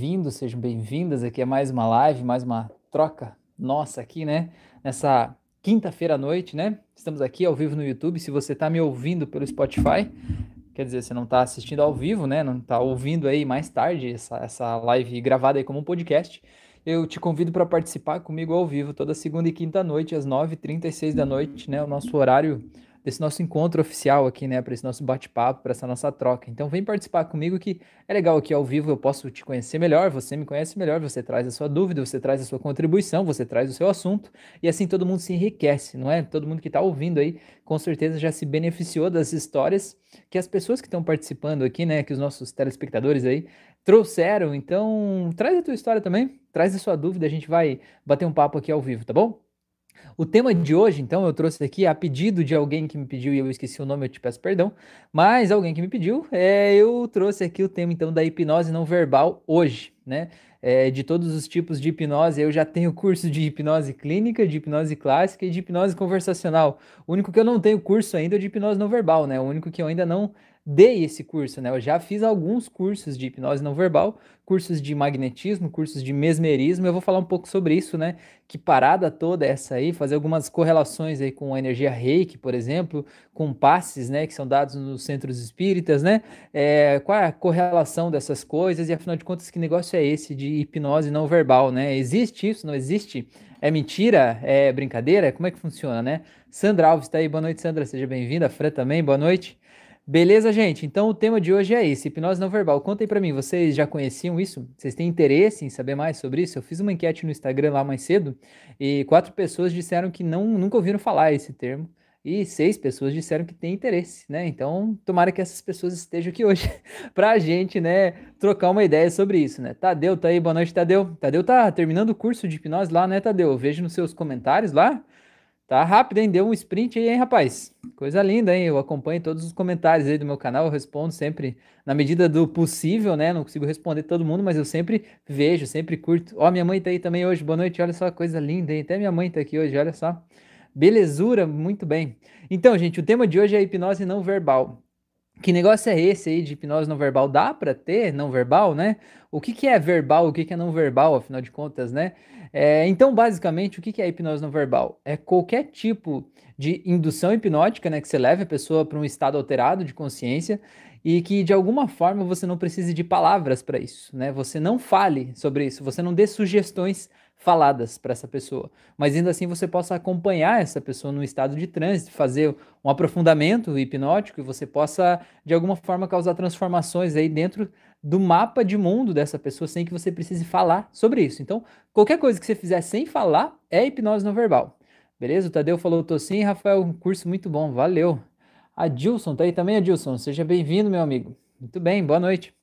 bem-vindos, sejam bem-vindas aqui a mais uma live, mais uma troca nossa aqui, né? Nessa quinta-feira à noite, né? Estamos aqui ao vivo no YouTube. Se você está me ouvindo pelo Spotify, quer dizer, você não está assistindo ao vivo, né? Não está ouvindo aí mais tarde essa, essa live gravada aí como um podcast. Eu te convido para participar comigo ao vivo toda segunda e quinta noite, às 9h36 da noite, né? O nosso horário desse nosso encontro oficial aqui, né, para esse nosso bate-papo, para essa nossa troca. Então vem participar comigo que é legal aqui ao vivo, eu posso te conhecer melhor, você me conhece melhor, você traz a sua dúvida, você traz a sua contribuição, você traz o seu assunto e assim todo mundo se enriquece, não é? Todo mundo que está ouvindo aí, com certeza já se beneficiou das histórias que as pessoas que estão participando aqui, né, que os nossos telespectadores aí trouxeram. Então, traz a tua história também, traz a sua dúvida, a gente vai bater um papo aqui ao vivo, tá bom? O tema de hoje, então, eu trouxe aqui a pedido de alguém que me pediu e eu esqueci o nome, eu te peço perdão, mas alguém que me pediu, é, eu trouxe aqui o tema, então, da hipnose não verbal hoje, né? É, de todos os tipos de hipnose, eu já tenho curso de hipnose clínica, de hipnose clássica e de hipnose conversacional. O único que eu não tenho curso ainda é de hipnose não verbal, né? O único que eu ainda não dei esse curso, né? Eu já fiz alguns cursos de hipnose não verbal, cursos de magnetismo, cursos de mesmerismo. Eu vou falar um pouco sobre isso, né? Que parada toda é essa aí, fazer algumas correlações aí com a energia Reiki, por exemplo, com passes, né? Que são dados nos centros espíritas, né? É, qual é a correlação dessas coisas e afinal de contas que negócio é esse de hipnose não verbal, né? Existe isso? Não existe? É mentira? É brincadeira? Como é que funciona, né? Sandra Alves está aí. Boa noite, Sandra. Seja bem-vinda. Fran também. Boa noite. Beleza, gente? Então o tema de hoje é esse, hipnose não verbal. Conta aí pra mim, vocês já conheciam isso? Vocês têm interesse em saber mais sobre isso? Eu fiz uma enquete no Instagram lá mais cedo e quatro pessoas disseram que não, nunca ouviram falar esse termo e seis pessoas disseram que têm interesse, né? Então, tomara que essas pessoas estejam aqui hoje pra gente, né, trocar uma ideia sobre isso, né? Tadeu tá aí, boa noite, Tadeu. Tadeu tá terminando o curso de hipnose lá, né, Tadeu? Eu vejo nos seus comentários lá Tá rápido, hein? Deu um sprint aí, hein, rapaz? Coisa linda, hein? Eu acompanho todos os comentários aí do meu canal, eu respondo sempre na medida do possível, né? Não consigo responder todo mundo, mas eu sempre vejo, sempre curto. Ó, minha mãe tá aí também hoje, boa noite, olha só, coisa linda, hein? Até minha mãe tá aqui hoje, olha só. Belezura, muito bem. Então, gente, o tema de hoje é hipnose não verbal. Que negócio é esse aí de hipnose não verbal? Dá para ter não verbal, né? O que, que é verbal, o que, que é não verbal, afinal de contas, né? É, então, basicamente, o que é hipnose não verbal? É qualquer tipo de indução hipnótica, né, que você leve a pessoa para um estado alterado de consciência e que de alguma forma você não precise de palavras para isso, né? Você não fale sobre isso, você não dê sugestões faladas para essa pessoa, mas ainda assim você possa acompanhar essa pessoa no estado de trânsito, fazer um aprofundamento hipnótico e você possa de alguma forma causar transformações aí dentro do mapa de mundo dessa pessoa sem que você precise falar sobre isso. Então, qualquer coisa que você fizer sem falar é hipnose não verbal. Beleza? O Tadeu falou, tô sim, Rafael, um curso muito bom, valeu. A Dilson tá aí também, Adilson, seja bem-vindo, meu amigo. Muito bem, boa noite.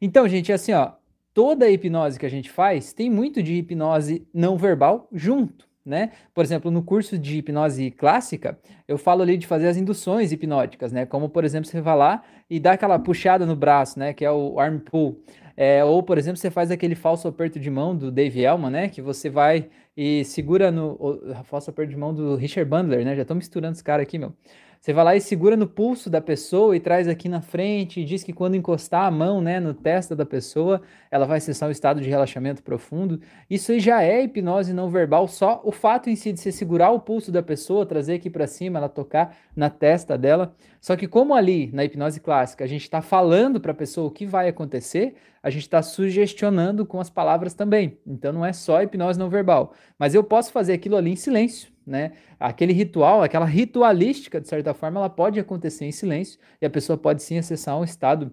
Então, gente, assim, ó, toda a hipnose que a gente faz tem muito de hipnose não verbal junto né? Por exemplo, no curso de hipnose clássica, eu falo ali de fazer as induções hipnóticas, né? Como, por exemplo, você vai lá e dá aquela puxada no braço, né? Que é o arm pull. É, ou, por exemplo, você faz aquele falso aperto de mão do Dave Elman, né? Que você vai e segura no... O, falso aperto de mão do Richard Bandler, né? Já estou misturando os caras aqui, meu. Você vai lá e segura no pulso da pessoa e traz aqui na frente e diz que quando encostar a mão, né, no testa da pessoa, ela vai acessar um estado de relaxamento profundo. Isso aí já é hipnose não verbal, só o fato em si de você segurar o pulso da pessoa, trazer aqui para cima, ela tocar na testa dela. Só que como ali na hipnose clássica a gente está falando para a pessoa o que vai acontecer, a gente está sugestionando com as palavras também. Então não é só hipnose não verbal, mas eu posso fazer aquilo ali em silêncio né? Aquele ritual, aquela ritualística, de certa forma, ela pode acontecer em silêncio e a pessoa pode sim acessar um estado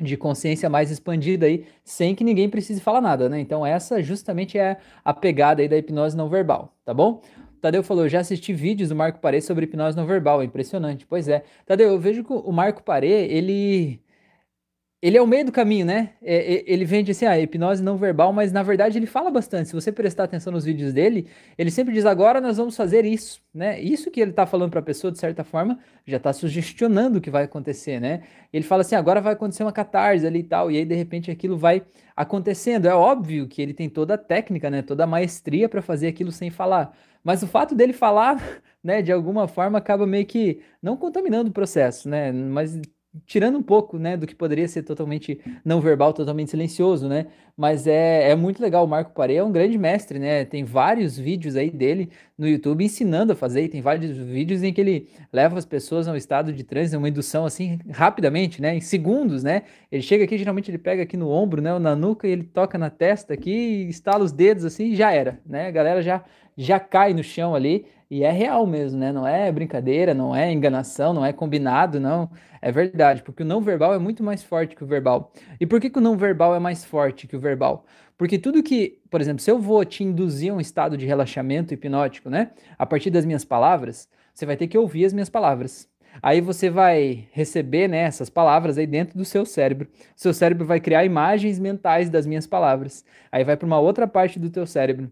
de consciência mais expandida aí, sem que ninguém precise falar nada, né? Então essa justamente é a pegada aí da hipnose não verbal, tá bom? Tadeu falou, já assisti vídeos do Marco Parê sobre hipnose não verbal, impressionante. Pois é. Tadeu, eu vejo que o Marco Parê, ele ele é o meio do caminho, né? É, é, ele vende assim, a hipnose não verbal, mas na verdade ele fala bastante. Se você prestar atenção nos vídeos dele, ele sempre diz: agora nós vamos fazer isso, né? Isso que ele está falando para a pessoa, de certa forma, já está sugestionando o que vai acontecer, né? Ele fala assim: agora vai acontecer uma catarse ali e tal, e aí de repente aquilo vai acontecendo. É óbvio que ele tem toda a técnica, né? Toda a maestria para fazer aquilo sem falar. Mas o fato dele falar, né, de alguma forma acaba meio que não contaminando o processo, né? Mas tirando um pouco, né, do que poderia ser totalmente não verbal, totalmente silencioso, né? Mas é, é muito legal. O Marco Paré é um grande mestre, né? Tem vários vídeos aí dele no YouTube ensinando a fazer. E tem vários vídeos em que ele leva as pessoas a um estado de transe, uma indução assim rapidamente, né? Em segundos, né? Ele chega aqui, geralmente ele pega aqui no ombro, né? Ou na nuca e ele toca na testa aqui, estala os dedos assim e já era, né? A galera já já cai no chão ali e é real mesmo, né? Não é brincadeira, não é enganação, não é combinado, não. É verdade, porque o não verbal é muito mais forte que o verbal. E por que, que o não verbal é mais forte que o verbal? Porque tudo que, por exemplo, se eu vou te induzir a um estado de relaxamento hipnótico, né? A partir das minhas palavras, você vai ter que ouvir as minhas palavras. Aí você vai receber né, essas palavras aí dentro do seu cérebro. Seu cérebro vai criar imagens mentais das minhas palavras. Aí vai para uma outra parte do teu cérebro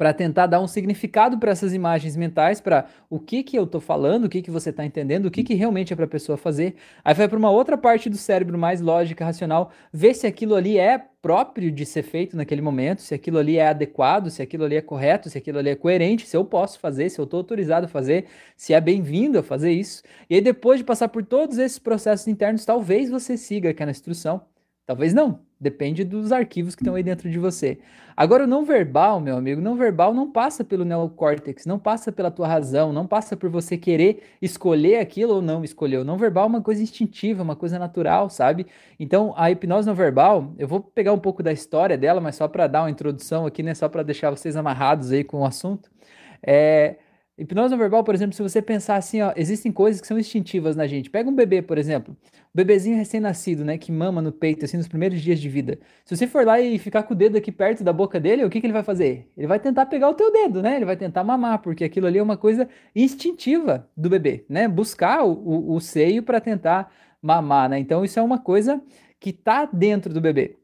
para tentar dar um significado para essas imagens mentais, para o que que eu estou falando, o que que você está entendendo, o que que realmente é para a pessoa fazer. Aí vai para uma outra parte do cérebro mais lógica, racional, ver se aquilo ali é próprio de ser feito naquele momento, se aquilo ali é adequado, se aquilo ali é correto, se aquilo ali é coerente, se eu posso fazer, se eu estou autorizado a fazer, se é bem-vindo a fazer isso. E aí depois de passar por todos esses processos internos, talvez você siga aquela instrução Talvez não, depende dos arquivos que estão aí dentro de você. Agora, o não verbal, meu amigo, não verbal não passa pelo neocórtex, não passa pela tua razão, não passa por você querer escolher aquilo ou não escolher. O não verbal é uma coisa instintiva, uma coisa natural, sabe? Então, a hipnose não verbal, eu vou pegar um pouco da história dela, mas só para dar uma introdução aqui, né? Só para deixar vocês amarrados aí com o assunto. É Hipnose não verbal, por exemplo, se você pensar assim, ó, existem coisas que são instintivas na gente. Pega um bebê, por exemplo, um bebezinho recém-nascido, né, que mama no peito, assim, nos primeiros dias de vida. Se você for lá e ficar com o dedo aqui perto da boca dele, o que, que ele vai fazer? Ele vai tentar pegar o teu dedo, né? Ele vai tentar mamar, porque aquilo ali é uma coisa instintiva do bebê, né? Buscar o, o, o seio para tentar mamar, né? Então isso é uma coisa que tá dentro do bebê.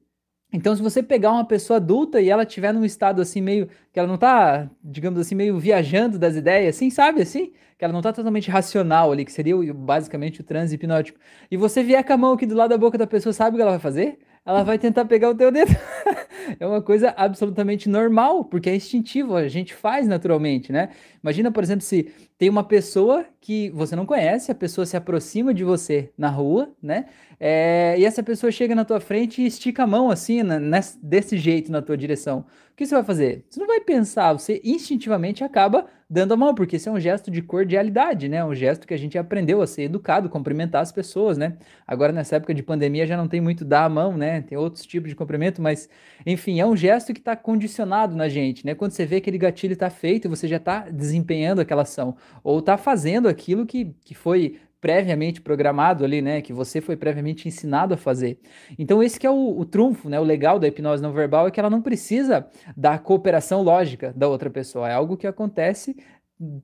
Então, se você pegar uma pessoa adulta e ela estiver num estado assim meio que ela não tá, digamos assim, meio viajando das ideias, assim, sabe assim? Que ela não tá totalmente racional ali, que seria basicamente o transe hipnótico. E você vier com a mão aqui do lado da boca da pessoa, sabe o que ela vai fazer? ela vai tentar pegar o teu dedo. é uma coisa absolutamente normal, porque é instintivo, a gente faz naturalmente, né? Imagina, por exemplo, se tem uma pessoa que você não conhece, a pessoa se aproxima de você na rua, né? É, e essa pessoa chega na tua frente e estica a mão assim, na, desse jeito na tua direção. O que você vai fazer? Você não vai pensar, você instintivamente acaba dando a mão, porque isso é um gesto de cordialidade, né? Um gesto que a gente aprendeu a ser educado, cumprimentar as pessoas, né? Agora, nessa época de pandemia, já não tem muito dar a mão, né? Tem outros tipos de cumprimento, mas, enfim, é um gesto que está condicionado na gente, né? Quando você vê aquele gatilho está feito, você já está desempenhando aquela ação, ou está fazendo aquilo que, que foi previamente programado ali, né? Que você foi previamente ensinado a fazer. Então, esse que é o, o trunfo, né? O legal da hipnose não verbal é que ela não precisa da cooperação lógica da outra pessoa. É algo que acontece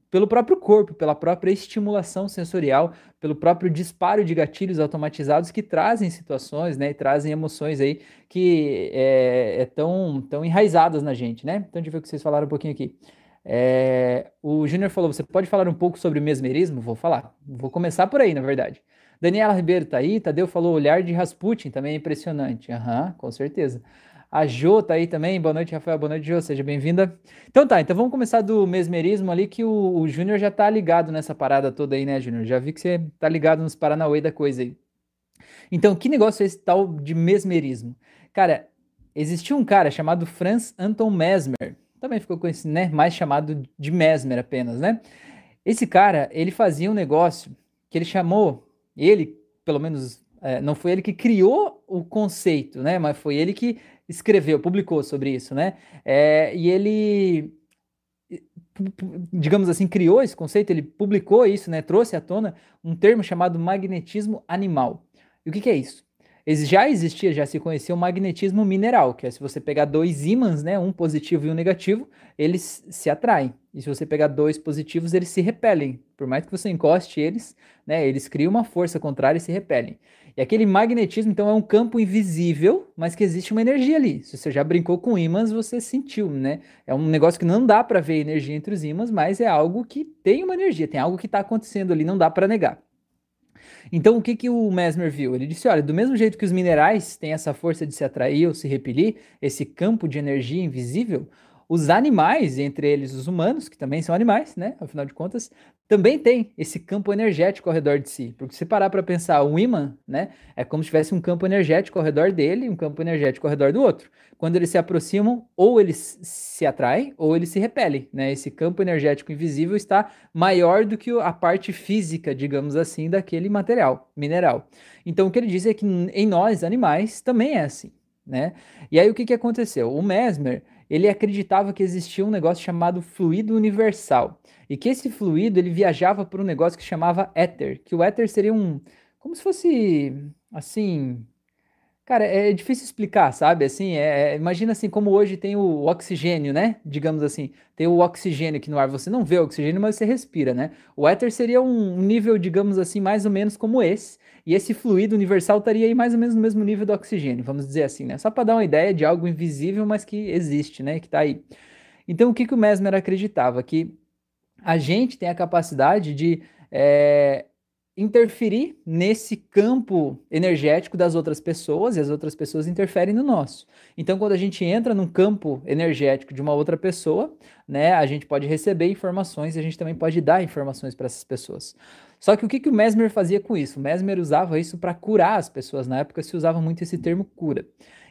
pelo próprio corpo, pela própria estimulação sensorial, pelo próprio disparo de gatilhos automatizados que trazem situações, né, e trazem emoções aí que é, é tão, tão enraizadas na gente, né? Então, deixa eu ver o que vocês falaram um pouquinho aqui. É, o Júnior falou: você pode falar um pouco sobre mesmerismo? Vou falar. Vou começar por aí, na verdade. Daniela Ribeiro tá aí. Tadeu falou: olhar de Rasputin também é impressionante. Aham, uhum, com certeza. A Jo tá aí também. Boa noite, Rafael. Boa noite, Jo. Seja bem-vinda. Então tá, então vamos começar do mesmerismo ali, que o, o Júnior já tá ligado nessa parada toda aí, né, Júnior? Já vi que você tá ligado nos Paranauê da coisa aí. Então, que negócio é esse tal de mesmerismo? Cara, existia um cara chamado Franz Anton Mesmer também ficou conhecido, né, mais chamado de Mesmer apenas, né? Esse cara, ele fazia um negócio que ele chamou, ele, pelo menos, é, não foi ele que criou o conceito, né, mas foi ele que escreveu, publicou sobre isso, né? É, e ele, digamos assim, criou esse conceito, ele publicou isso, né, trouxe à tona um termo chamado magnetismo animal. E o que, que é isso? Já existia, já se conhecia o magnetismo mineral, que é se você pegar dois ímãs, né, um positivo e um negativo, eles se atraem. E se você pegar dois positivos, eles se repelem. Por mais que você encoste eles, né, eles criam uma força contrária e se repelem. E aquele magnetismo, então, é um campo invisível, mas que existe uma energia ali. Se você já brincou com ímãs, você sentiu, né? É um negócio que não dá para ver energia entre os ímãs, mas é algo que tem uma energia, tem algo que está acontecendo ali, não dá para negar. Então, o que, que o Mesmer viu? Ele disse: olha, do mesmo jeito que os minerais têm essa força de se atrair ou se repelir, esse campo de energia invisível, os animais, entre eles os humanos, que também são animais, né? Afinal de contas, também tem esse campo energético ao redor de si. Porque se parar para pensar, um imã, né, é como se tivesse um campo energético ao redor dele e um campo energético ao redor do outro. Quando eles se aproximam, ou eles se atraem ou eles se repelem, né? Esse campo energético invisível está maior do que a parte física, digamos assim, daquele material, mineral. Então o que ele diz é que em nós, animais, também é assim, né? E aí o que, que aconteceu? O Mesmer, ele acreditava que existia um negócio chamado fluido universal e que esse fluido ele viajava por um negócio que chamava éter, que o éter seria um como se fosse assim, cara, é difícil explicar, sabe? Assim, é, é, imagina assim como hoje tem o oxigênio, né? Digamos assim, tem o oxigênio aqui no ar, você não vê o oxigênio, mas você respira, né? O éter seria um nível, digamos assim, mais ou menos como esse. E esse fluido universal estaria aí mais ou menos no mesmo nível do oxigênio, vamos dizer assim, né? Só para dar uma ideia de algo invisível, mas que existe, né? Que está aí. Então, o que, que o Mesmer acreditava? Que a gente tem a capacidade de é, interferir nesse campo energético das outras pessoas e as outras pessoas interferem no nosso. Então, quando a gente entra num campo energético de uma outra pessoa, né, a gente pode receber informações e a gente também pode dar informações para essas pessoas. Só que o que, que o Mesmer fazia com isso? O Mesmer usava isso para curar as pessoas. Na época se usava muito esse termo cura.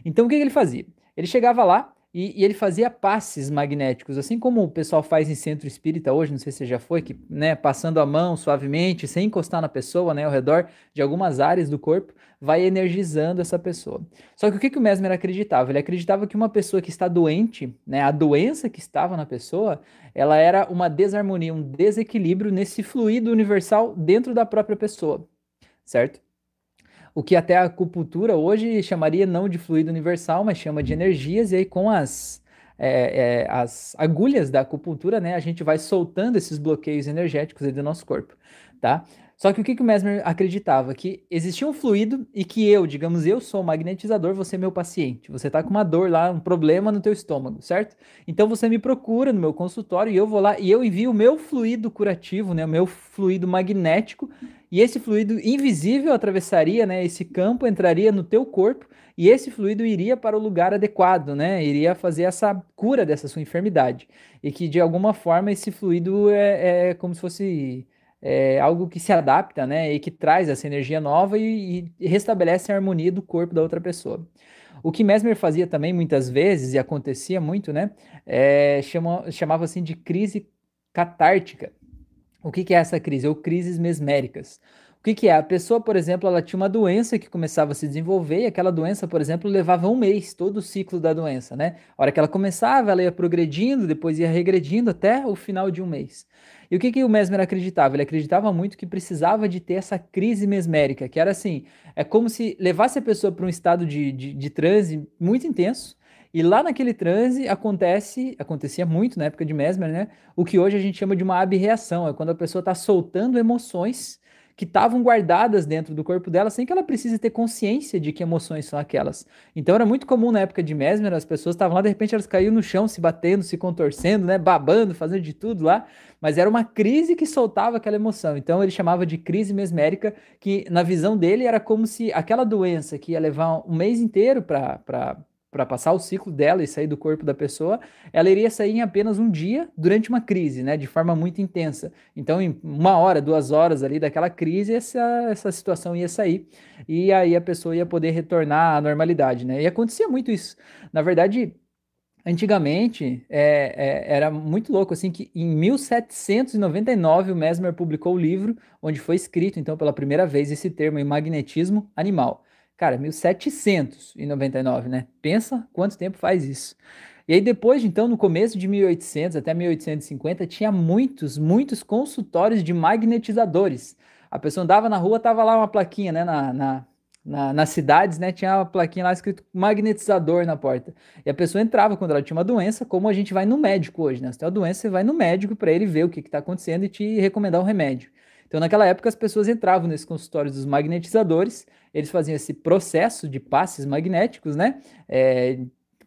Então o que, que ele fazia? Ele chegava lá e, e, ele fazia passes magnéticos, assim como o pessoal faz em centro espírita hoje, não sei se você já foi, que, né, passando a mão suavemente, sem encostar na pessoa, né, ao redor de algumas áreas do corpo, vai energizando essa pessoa. Só que o que, que o Mesmer acreditava? Ele acreditava que uma pessoa que está doente, né, a doença que estava na pessoa, ela era uma desarmonia, um desequilíbrio nesse fluido universal dentro da própria pessoa, certo? O que até a acupuntura hoje chamaria não de fluido universal, mas chama de energias, e aí com as, é, é, as agulhas da acupuntura, né, a gente vai soltando esses bloqueios energéticos do nosso corpo, tá? Só que o que, que o Mesmer acreditava? Que existia um fluido e que eu, digamos, eu sou o magnetizador, você é meu paciente. Você está com uma dor lá, um problema no teu estômago, certo? Então você me procura no meu consultório e eu vou lá e eu envio o meu fluido curativo, né, o meu fluido magnético, e esse fluido invisível atravessaria, né, esse campo, entraria no teu corpo e esse fluido iria para o lugar adequado, né? Iria fazer essa cura dessa sua enfermidade. E que de alguma forma esse fluido é, é como se fosse é algo que se adapta, né, e que traz essa energia nova e, e, restabelece a harmonia do corpo da outra pessoa. O que Mesmer fazia também muitas vezes, e acontecia muito, né, é, chama, chamava assim de crise catártica. O que, que é essa crise? Ou crises mesméricas. O que, que, é? A pessoa, por exemplo, ela tinha uma doença que começava a se desenvolver e aquela doença, por exemplo, levava um mês, todo o ciclo da doença, né? A hora que ela começava, ela ia progredindo, depois ia regredindo até o final de um mês. E o que, que o Mesmer acreditava? Ele acreditava muito que precisava de ter essa crise mesmérica, que era assim, é como se levasse a pessoa para um estado de, de, de transe muito intenso, e lá naquele transe acontece, acontecia muito na época de Mesmer, né? O que hoje a gente chama de uma abreação, é quando a pessoa está soltando emoções que estavam guardadas dentro do corpo dela sem que ela precise ter consciência de que emoções são aquelas. Então era muito comum na época de Mesmer, as pessoas estavam lá, de repente elas caíam no chão, se batendo, se contorcendo, né, babando, fazendo de tudo lá, mas era uma crise que soltava aquela emoção. Então ele chamava de crise mesmérica, que na visão dele era como se aquela doença que ia levar um mês inteiro para para passar o ciclo dela e sair do corpo da pessoa, ela iria sair em apenas um dia durante uma crise, né, de forma muito intensa. Então, em uma hora, duas horas ali daquela crise, essa, essa situação ia sair e aí a pessoa ia poder retornar à normalidade, né? E acontecia muito isso. Na verdade, Antigamente, é, é, era muito louco, assim, que em 1799 o Mesmer publicou o livro onde foi escrito, então, pela primeira vez esse termo em magnetismo animal. Cara, 1799, né? Pensa quanto tempo faz isso. E aí depois, então, no começo de 1800 até 1850, tinha muitos, muitos consultórios de magnetizadores. A pessoa andava na rua, tava lá uma plaquinha, né, na, na, na, nas cidades, né, tinha uma plaquinha lá escrito magnetizador na porta. E a pessoa entrava quando ela tinha uma doença, como a gente vai no médico hoje, né? Se tem uma doença, você vai no médico para ele ver o que está acontecendo e te recomendar um remédio. Então, naquela época, as pessoas entravam nesses consultórios dos magnetizadores, eles faziam esse processo de passes magnéticos, né? É,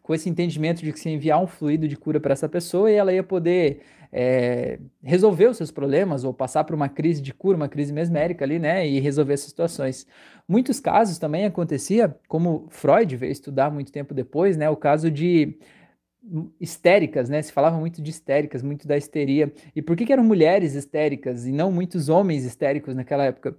com esse entendimento de que se enviar um fluido de cura para essa pessoa e ela ia poder é, resolver os seus problemas ou passar por uma crise de cura, uma crise mesmérica ali, né? E resolver essas situações. Muitos casos também acontecia, como Freud veio estudar muito tempo depois, né? O caso de histéricas, né? Se falava muito de histéricas, muito da histeria. E por que, que eram mulheres histéricas e não muitos homens histéricos naquela época?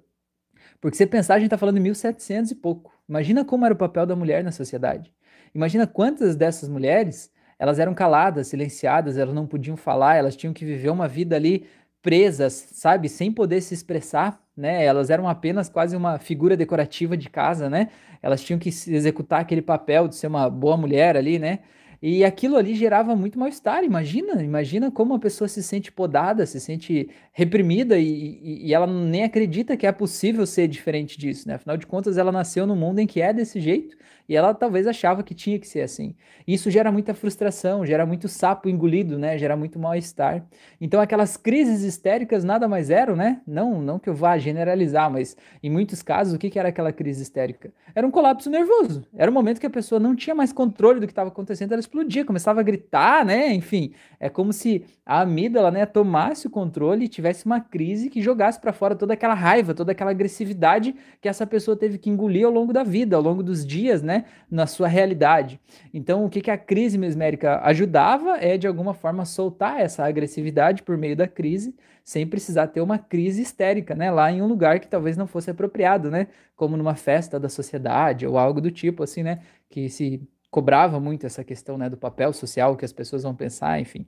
Porque você pensar, a gente está falando de 1700 e pouco. Imagina como era o papel da mulher na sociedade. Imagina quantas dessas mulheres elas eram caladas, silenciadas, elas não podiam falar, elas tinham que viver uma vida ali presas, sabe, sem poder se expressar, né? Elas eram apenas quase uma figura decorativa de casa, né? Elas tinham que executar aquele papel de ser uma boa mulher ali, né? E aquilo ali gerava muito mal-estar. Imagina, imagina como a pessoa se sente podada, se sente reprimida e, e, e, ela nem acredita que é possível ser diferente disso, né? Afinal de contas, ela nasceu num mundo em que é desse jeito e ela talvez achava que tinha que ser assim. Isso gera muita frustração, gera muito sapo engolido, né? Gera muito mal-estar. Então aquelas crises histéricas nada mais eram, né? Não, não que eu vá generalizar, mas em muitos casos o que, que era aquela crise histérica? Era um colapso nervoso. Era um momento que a pessoa não tinha mais controle do que estava acontecendo, ela explodia, começava a gritar, né? Enfim, é como se a amígdala, né, tomasse o controle e tivesse uma crise que jogasse para fora toda aquela raiva, toda aquela agressividade que essa pessoa teve que engolir ao longo da vida, ao longo dos dias, né? Né, na sua realidade. Então, o que, que a crise mesmérica ajudava é, de alguma forma, soltar essa agressividade por meio da crise, sem precisar ter uma crise histérica, né, lá em um lugar que talvez não fosse apropriado, né, como numa festa da sociedade ou algo do tipo, assim, né, que se cobrava muito essa questão, né, do papel social que as pessoas vão pensar, enfim.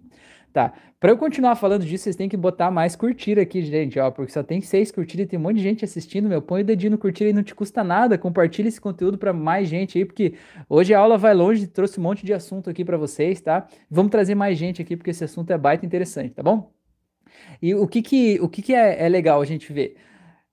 Tá. Para eu continuar falando disso, vocês têm que botar mais curtir aqui, gente, ó, porque só tem seis curtidas e tem um monte de gente assistindo, meu. Põe o dedinho no curtir e não te custa nada. Compartilha esse conteúdo para mais gente aí, porque hoje a aula vai longe, trouxe um monte de assunto aqui para vocês, tá? Vamos trazer mais gente aqui, porque esse assunto é baita interessante, tá bom? E o que que, o que, que é, é legal a gente ver?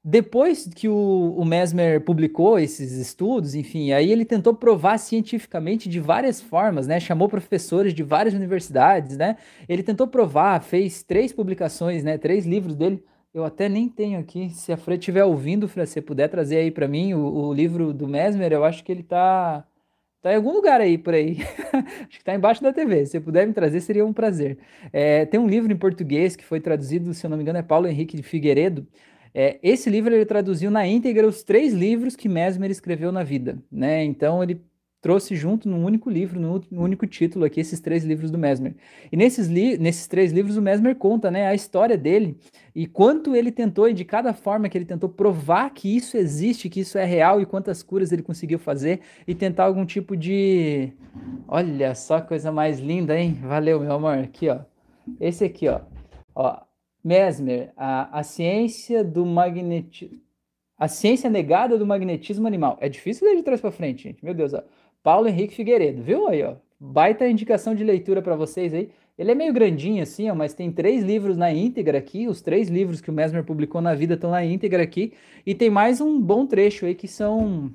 Depois que o, o, Mesmer publicou esses estudos, enfim, aí ele tentou provar cientificamente de várias formas, né? Chamou professores de várias universidades, né? Ele tentou provar, fez três publicações, né? Três livros dele. Eu até nem tenho aqui. Se a Fran estiver ouvindo, Fran, você puder trazer aí para mim o, o, livro do Mesmer, eu acho que ele tá, tá em algum lugar aí por aí. acho que tá embaixo da TV. Se puder me trazer, seria um prazer. É, tem um livro em português que foi traduzido, se eu não me engano, é Paulo Henrique de Figueiredo é, esse livro ele traduziu na íntegra os três livros que Mesmer escreveu na vida, né? Então ele trouxe junto num único livro, num, único título aqui, esses três livros do Mesmer. E nesses, li nesses três livros o Mesmer conta, né, a história dele e quanto ele tentou, e de cada forma que ele tentou provar que isso existe, que isso é real e quantas curas ele conseguiu fazer e tentar algum tipo de... Olha só coisa mais linda, hein? Valeu, meu amor. Aqui, ó. Esse aqui, ó. Ó, Mesmer, a, a ciência do magnetismo. A ciência negada do magnetismo animal. É difícil ler de trás para frente, gente. Meu Deus, ó. Paulo Henrique Figueiredo, viu aí, ó? Baita indicação de leitura para vocês aí. Ele é meio grandinho assim, ó, mas tem três livros na íntegra aqui. Os três livros que o Mesmer publicou na vida estão na íntegra aqui. E tem mais um bom trecho aí que são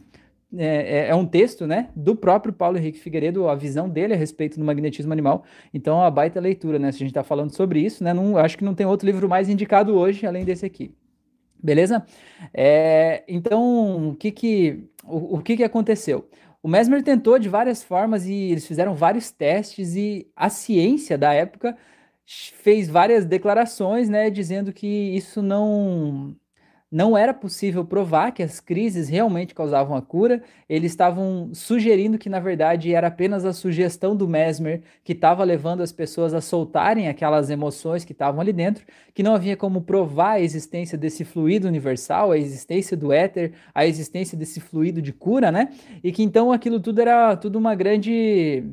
é, é, um texto, né, do próprio Paulo Henrique Figueiredo, a visão dele a respeito do magnetismo animal. Então, é uma baita leitura, né? Se a gente está falando sobre isso, né? Não, acho que não tem outro livro mais indicado hoje além desse aqui. Beleza? É, então, o que que, o, o que que aconteceu? O Mesmer tentou de várias formas e eles fizeram vários testes e a ciência da época fez várias declarações, né, dizendo que isso não não era possível provar que as crises realmente causavam a cura, eles estavam sugerindo que, na verdade, era apenas a sugestão do Mesmer que estava levando as pessoas a soltarem aquelas emoções que estavam ali dentro, que não havia como provar a existência desse fluido universal, a existência do éter, a existência desse fluido de cura, né? E que então aquilo tudo era tudo uma grande.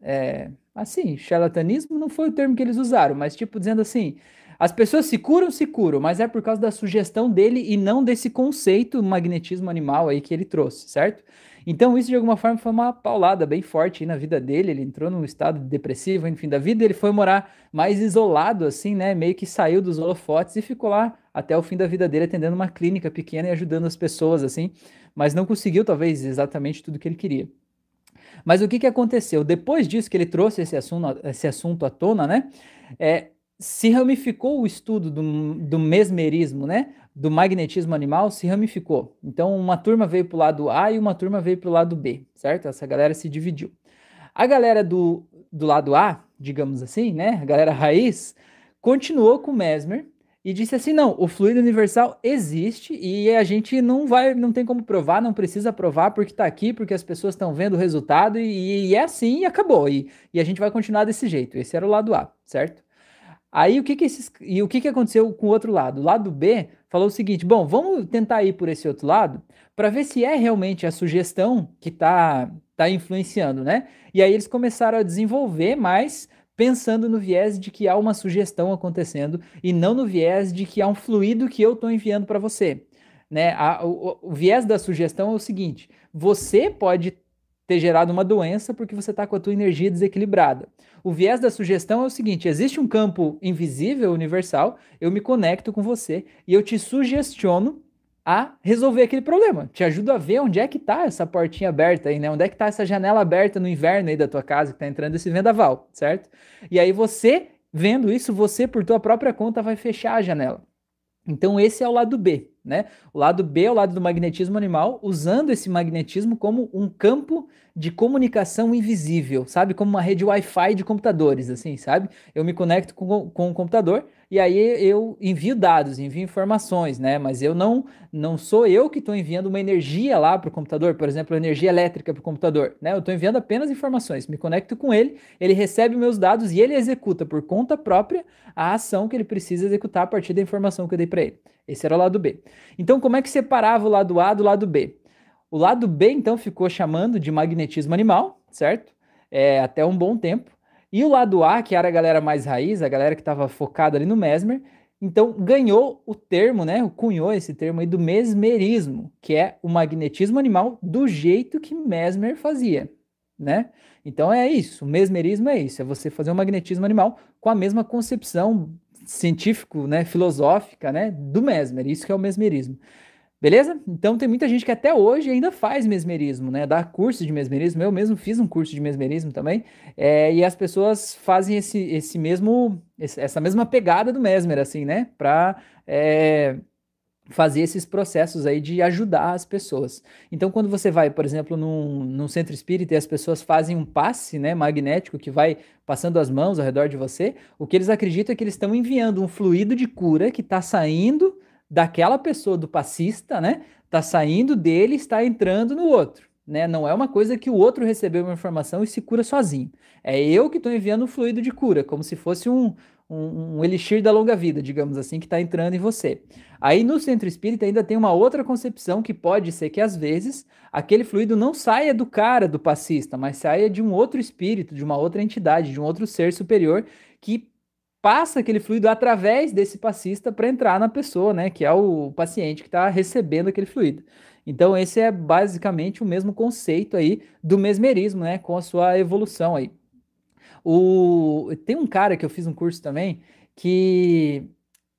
É, assim, charlatanismo não foi o termo que eles usaram, mas tipo dizendo assim as pessoas se curam, se curam, mas é por causa da sugestão dele e não desse conceito magnetismo animal aí que ele trouxe, certo? Então isso de alguma forma foi uma paulada bem forte na vida dele, ele entrou num estado depressivo, enfim, da vida, ele foi morar mais isolado assim, né, meio que saiu dos holofotes e ficou lá até o fim da vida dele atendendo uma clínica pequena e ajudando as pessoas assim, mas não conseguiu talvez exatamente tudo que ele queria. Mas o que, que aconteceu? Depois disso que ele trouxe esse assunto, esse assunto à tona, né? É, se ramificou o estudo do, do mesmerismo, né? Do magnetismo animal, se ramificou. Então, uma turma veio para o lado A e uma turma veio para o lado B, certo? Essa galera se dividiu. A galera do, do lado A, digamos assim, né? A galera raiz, continuou com o Mesmer e disse assim: não, o fluido universal existe e a gente não vai, não tem como provar, não precisa provar porque está aqui, porque as pessoas estão vendo o resultado e, e, é assim e acabou. E, e a gente vai continuar desse jeito. Esse era o lado A, certo? Aí o que que esses, e o que que aconteceu com o outro lado? O lado B falou o seguinte: bom, vamos tentar ir por esse outro lado para ver se é realmente a sugestão que está tá influenciando, né? E aí eles começaram a desenvolver mais pensando no viés de que há uma sugestão acontecendo e não no viés de que há um fluido que eu estou enviando para você. Né? A, o, o, viés da sugestão é o seguinte: você pode ter gerado uma doença porque você está com a tua energia desequilibrada. O viés da sugestão é o seguinte: existe um campo invisível, universal, eu me conecto com você e eu te sugestiono a resolver aquele problema. Te ajuda a ver onde é que tá essa portinha aberta aí, né? Onde é que tá essa janela aberta no inverno aí da tua casa que tá entrando esse vendaval, certo? E aí você, vendo isso, você por tua própria conta vai fechar a janela. Então esse é o lado B, né? O lado B é o lado do magnetismo animal, usando esse magnetismo como um campo de comunicação invisível, sabe? Como uma rede Wi-Fi de computadores, assim, sabe? Eu me conecto com, com o computador e aí eu envio dados, envio informações, né? Mas eu não não sou eu que estou enviando uma energia lá para o computador, por exemplo, energia elétrica para o computador, né? Eu estou enviando apenas informações, me conecto com ele, ele recebe meus dados e ele executa por conta própria a ação que ele precisa executar a partir da informação que eu dei para ele. Esse era o lado B. Então, como é que separava o lado A do lado B? O lado B, então, ficou chamando de magnetismo animal, certo? É, até um bom tempo. E o lado A, que era a galera mais raiz, a galera que estava focada ali no Mesmer, então ganhou o termo, né? Cunhou esse termo aí do mesmerismo, que é o magnetismo animal do jeito que Mesmer fazia, né? Então é isso, o mesmerismo é isso, é você fazer um magnetismo animal com a mesma concepção científico, né, filosófica, né, do Mesmer, isso que é o mesmerismo. Beleza? Então tem muita gente que até hoje ainda faz mesmerismo, né? Dá curso de mesmerismo. Eu mesmo fiz um curso de mesmerismo também. É, e as pessoas fazem esse, esse mesmo, essa mesma pegada do mesmer, assim, né? Para é, fazer esses processos aí de ajudar as pessoas. Então, quando você vai, por exemplo, num, num centro espírita e as pessoas fazem um passe né, magnético que vai passando as mãos ao redor de você, o que eles acreditam é que eles estão enviando um fluido de cura que está saindo daquela pessoa, do passista, né? Tá saindo dele, está entrando no outro, né? Não é uma coisa que o outro recebeu uma informação e se cura sozinho. É eu que estou enviando o fluido de cura, como se fosse um, um, um elixir da longa vida, digamos assim, que está entrando em você. Aí no centro espírita ainda tem uma outra concepção que pode ser que às vezes aquele fluido não saia do cara do passista, mas saia de um outro espírito, de uma outra entidade, de um outro ser superior que passa aquele fluido através desse passista para entrar na pessoa, né? Que é o paciente que está recebendo aquele fluido. Então, esse é basicamente o mesmo conceito aí do mesmerismo, né? Com a sua evolução aí. O... Tem um cara que eu fiz um curso também que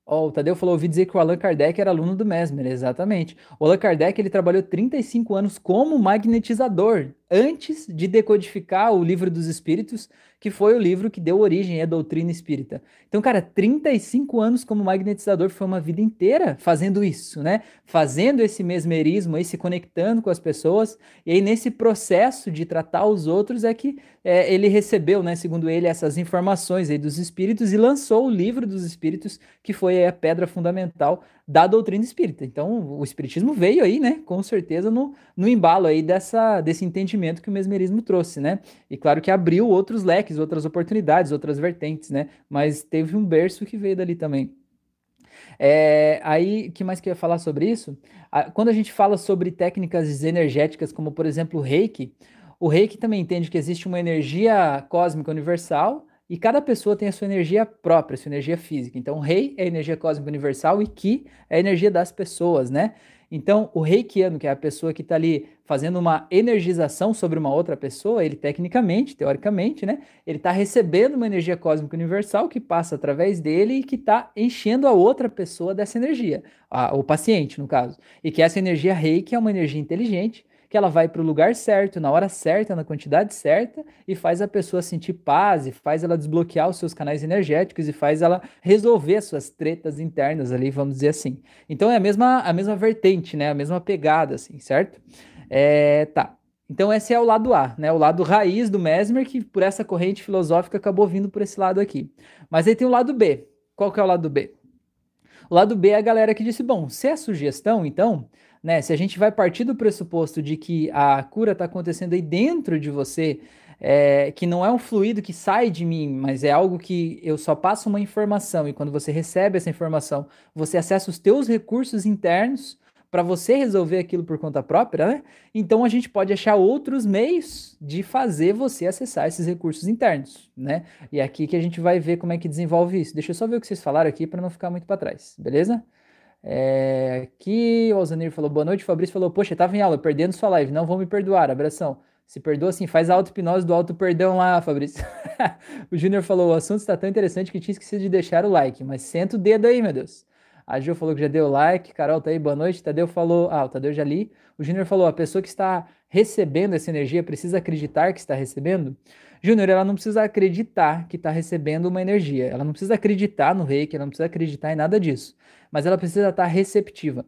Oh, o Tadeu falou, ouvi dizer que o Allan Kardec era aluno do Mesmer, exatamente. O Allan Kardec ele trabalhou 35 anos como magnetizador, antes de decodificar o Livro dos Espíritos, que foi o livro que deu origem à doutrina espírita. Então, cara, 35 anos como magnetizador foi uma vida inteira fazendo isso, né? Fazendo esse mesmerismo aí, se conectando com as pessoas. E aí, nesse processo de tratar os outros, é que é, ele recebeu, né, segundo ele, essas informações aí dos espíritos e lançou o livro dos espíritos, que foi a pedra fundamental da doutrina espírita. Então, o espiritismo veio aí, né, com certeza no, no embalo aí dessa, desse entendimento que o mesmerismo trouxe, né? E claro que abriu outros leques, outras oportunidades, outras vertentes, né? Mas teve um berço que veio dali também. É, aí, que mais que eu ia falar sobre isso? Quando a gente fala sobre técnicas energéticas, como por exemplo o reiki, o reiki também entende que existe uma energia cósmica universal e cada pessoa tem a sua energia própria, sua energia física. Então, rei é a energia cósmica universal e ki é a energia das pessoas, né? Então, o reikiano, que é a pessoa que está ali fazendo uma energização sobre uma outra pessoa, ele tecnicamente, teoricamente, né? Ele está recebendo uma energia cósmica universal que passa através dele e que está enchendo a outra pessoa dessa energia, a, o paciente, no caso. E que essa energia reiki é uma energia inteligente que ela vai para o lugar certo, na hora certa, na quantidade certa, e faz a pessoa sentir paz, e faz ela desbloquear os seus canais energéticos, e faz ela resolver suas tretas internas ali, vamos dizer assim. Então é a mesma, a mesma vertente, né? A mesma pegada, assim, certo? É, tá. Então esse é o lado A, né? O lado raiz do Mesmer, que por essa corrente filosófica acabou vindo por esse lado aqui. Mas aí tem o lado B. Qual que é o lado B? O lado B é a galera que disse: bom, se é sugestão, então, né, se a gente vai partir do pressuposto de que a cura está acontecendo aí dentro de você, é, que não é um fluido que sai de mim, mas é algo que eu só passo uma informação e quando você recebe essa informação, você acessa os teus recursos internos para você resolver aquilo por conta própria, né? Então a gente pode achar outros meios de fazer você acessar esses recursos internos, né? E é aqui que a gente vai ver como é que desenvolve isso. Deixa eu só ver o que vocês falaram aqui para não ficar muito para trás, beleza? É, aqui o Alzanir falou boa noite, o Fabrício falou, poxa, tava em aula, perdendo sua live, não vou me perdoar, abração. Se perdoa assim, faz a auto-hipnose do auto-perdão lá, Fabrício. o Júnior falou: o assunto está tão interessante que tinha esquecido de deixar o like, mas senta o dedo aí, meu Deus. A Gil falou que já deu like. Carol tá aí, boa noite. Tadeu falou. Ah, o Tadeu já li. O Júnior falou: a pessoa que está recebendo essa energia precisa acreditar que está recebendo. Júnior, ela não precisa acreditar que está recebendo uma energia. Ela não precisa acreditar no reiki, ela não precisa acreditar em nada disso. Mas ela precisa estar tá receptiva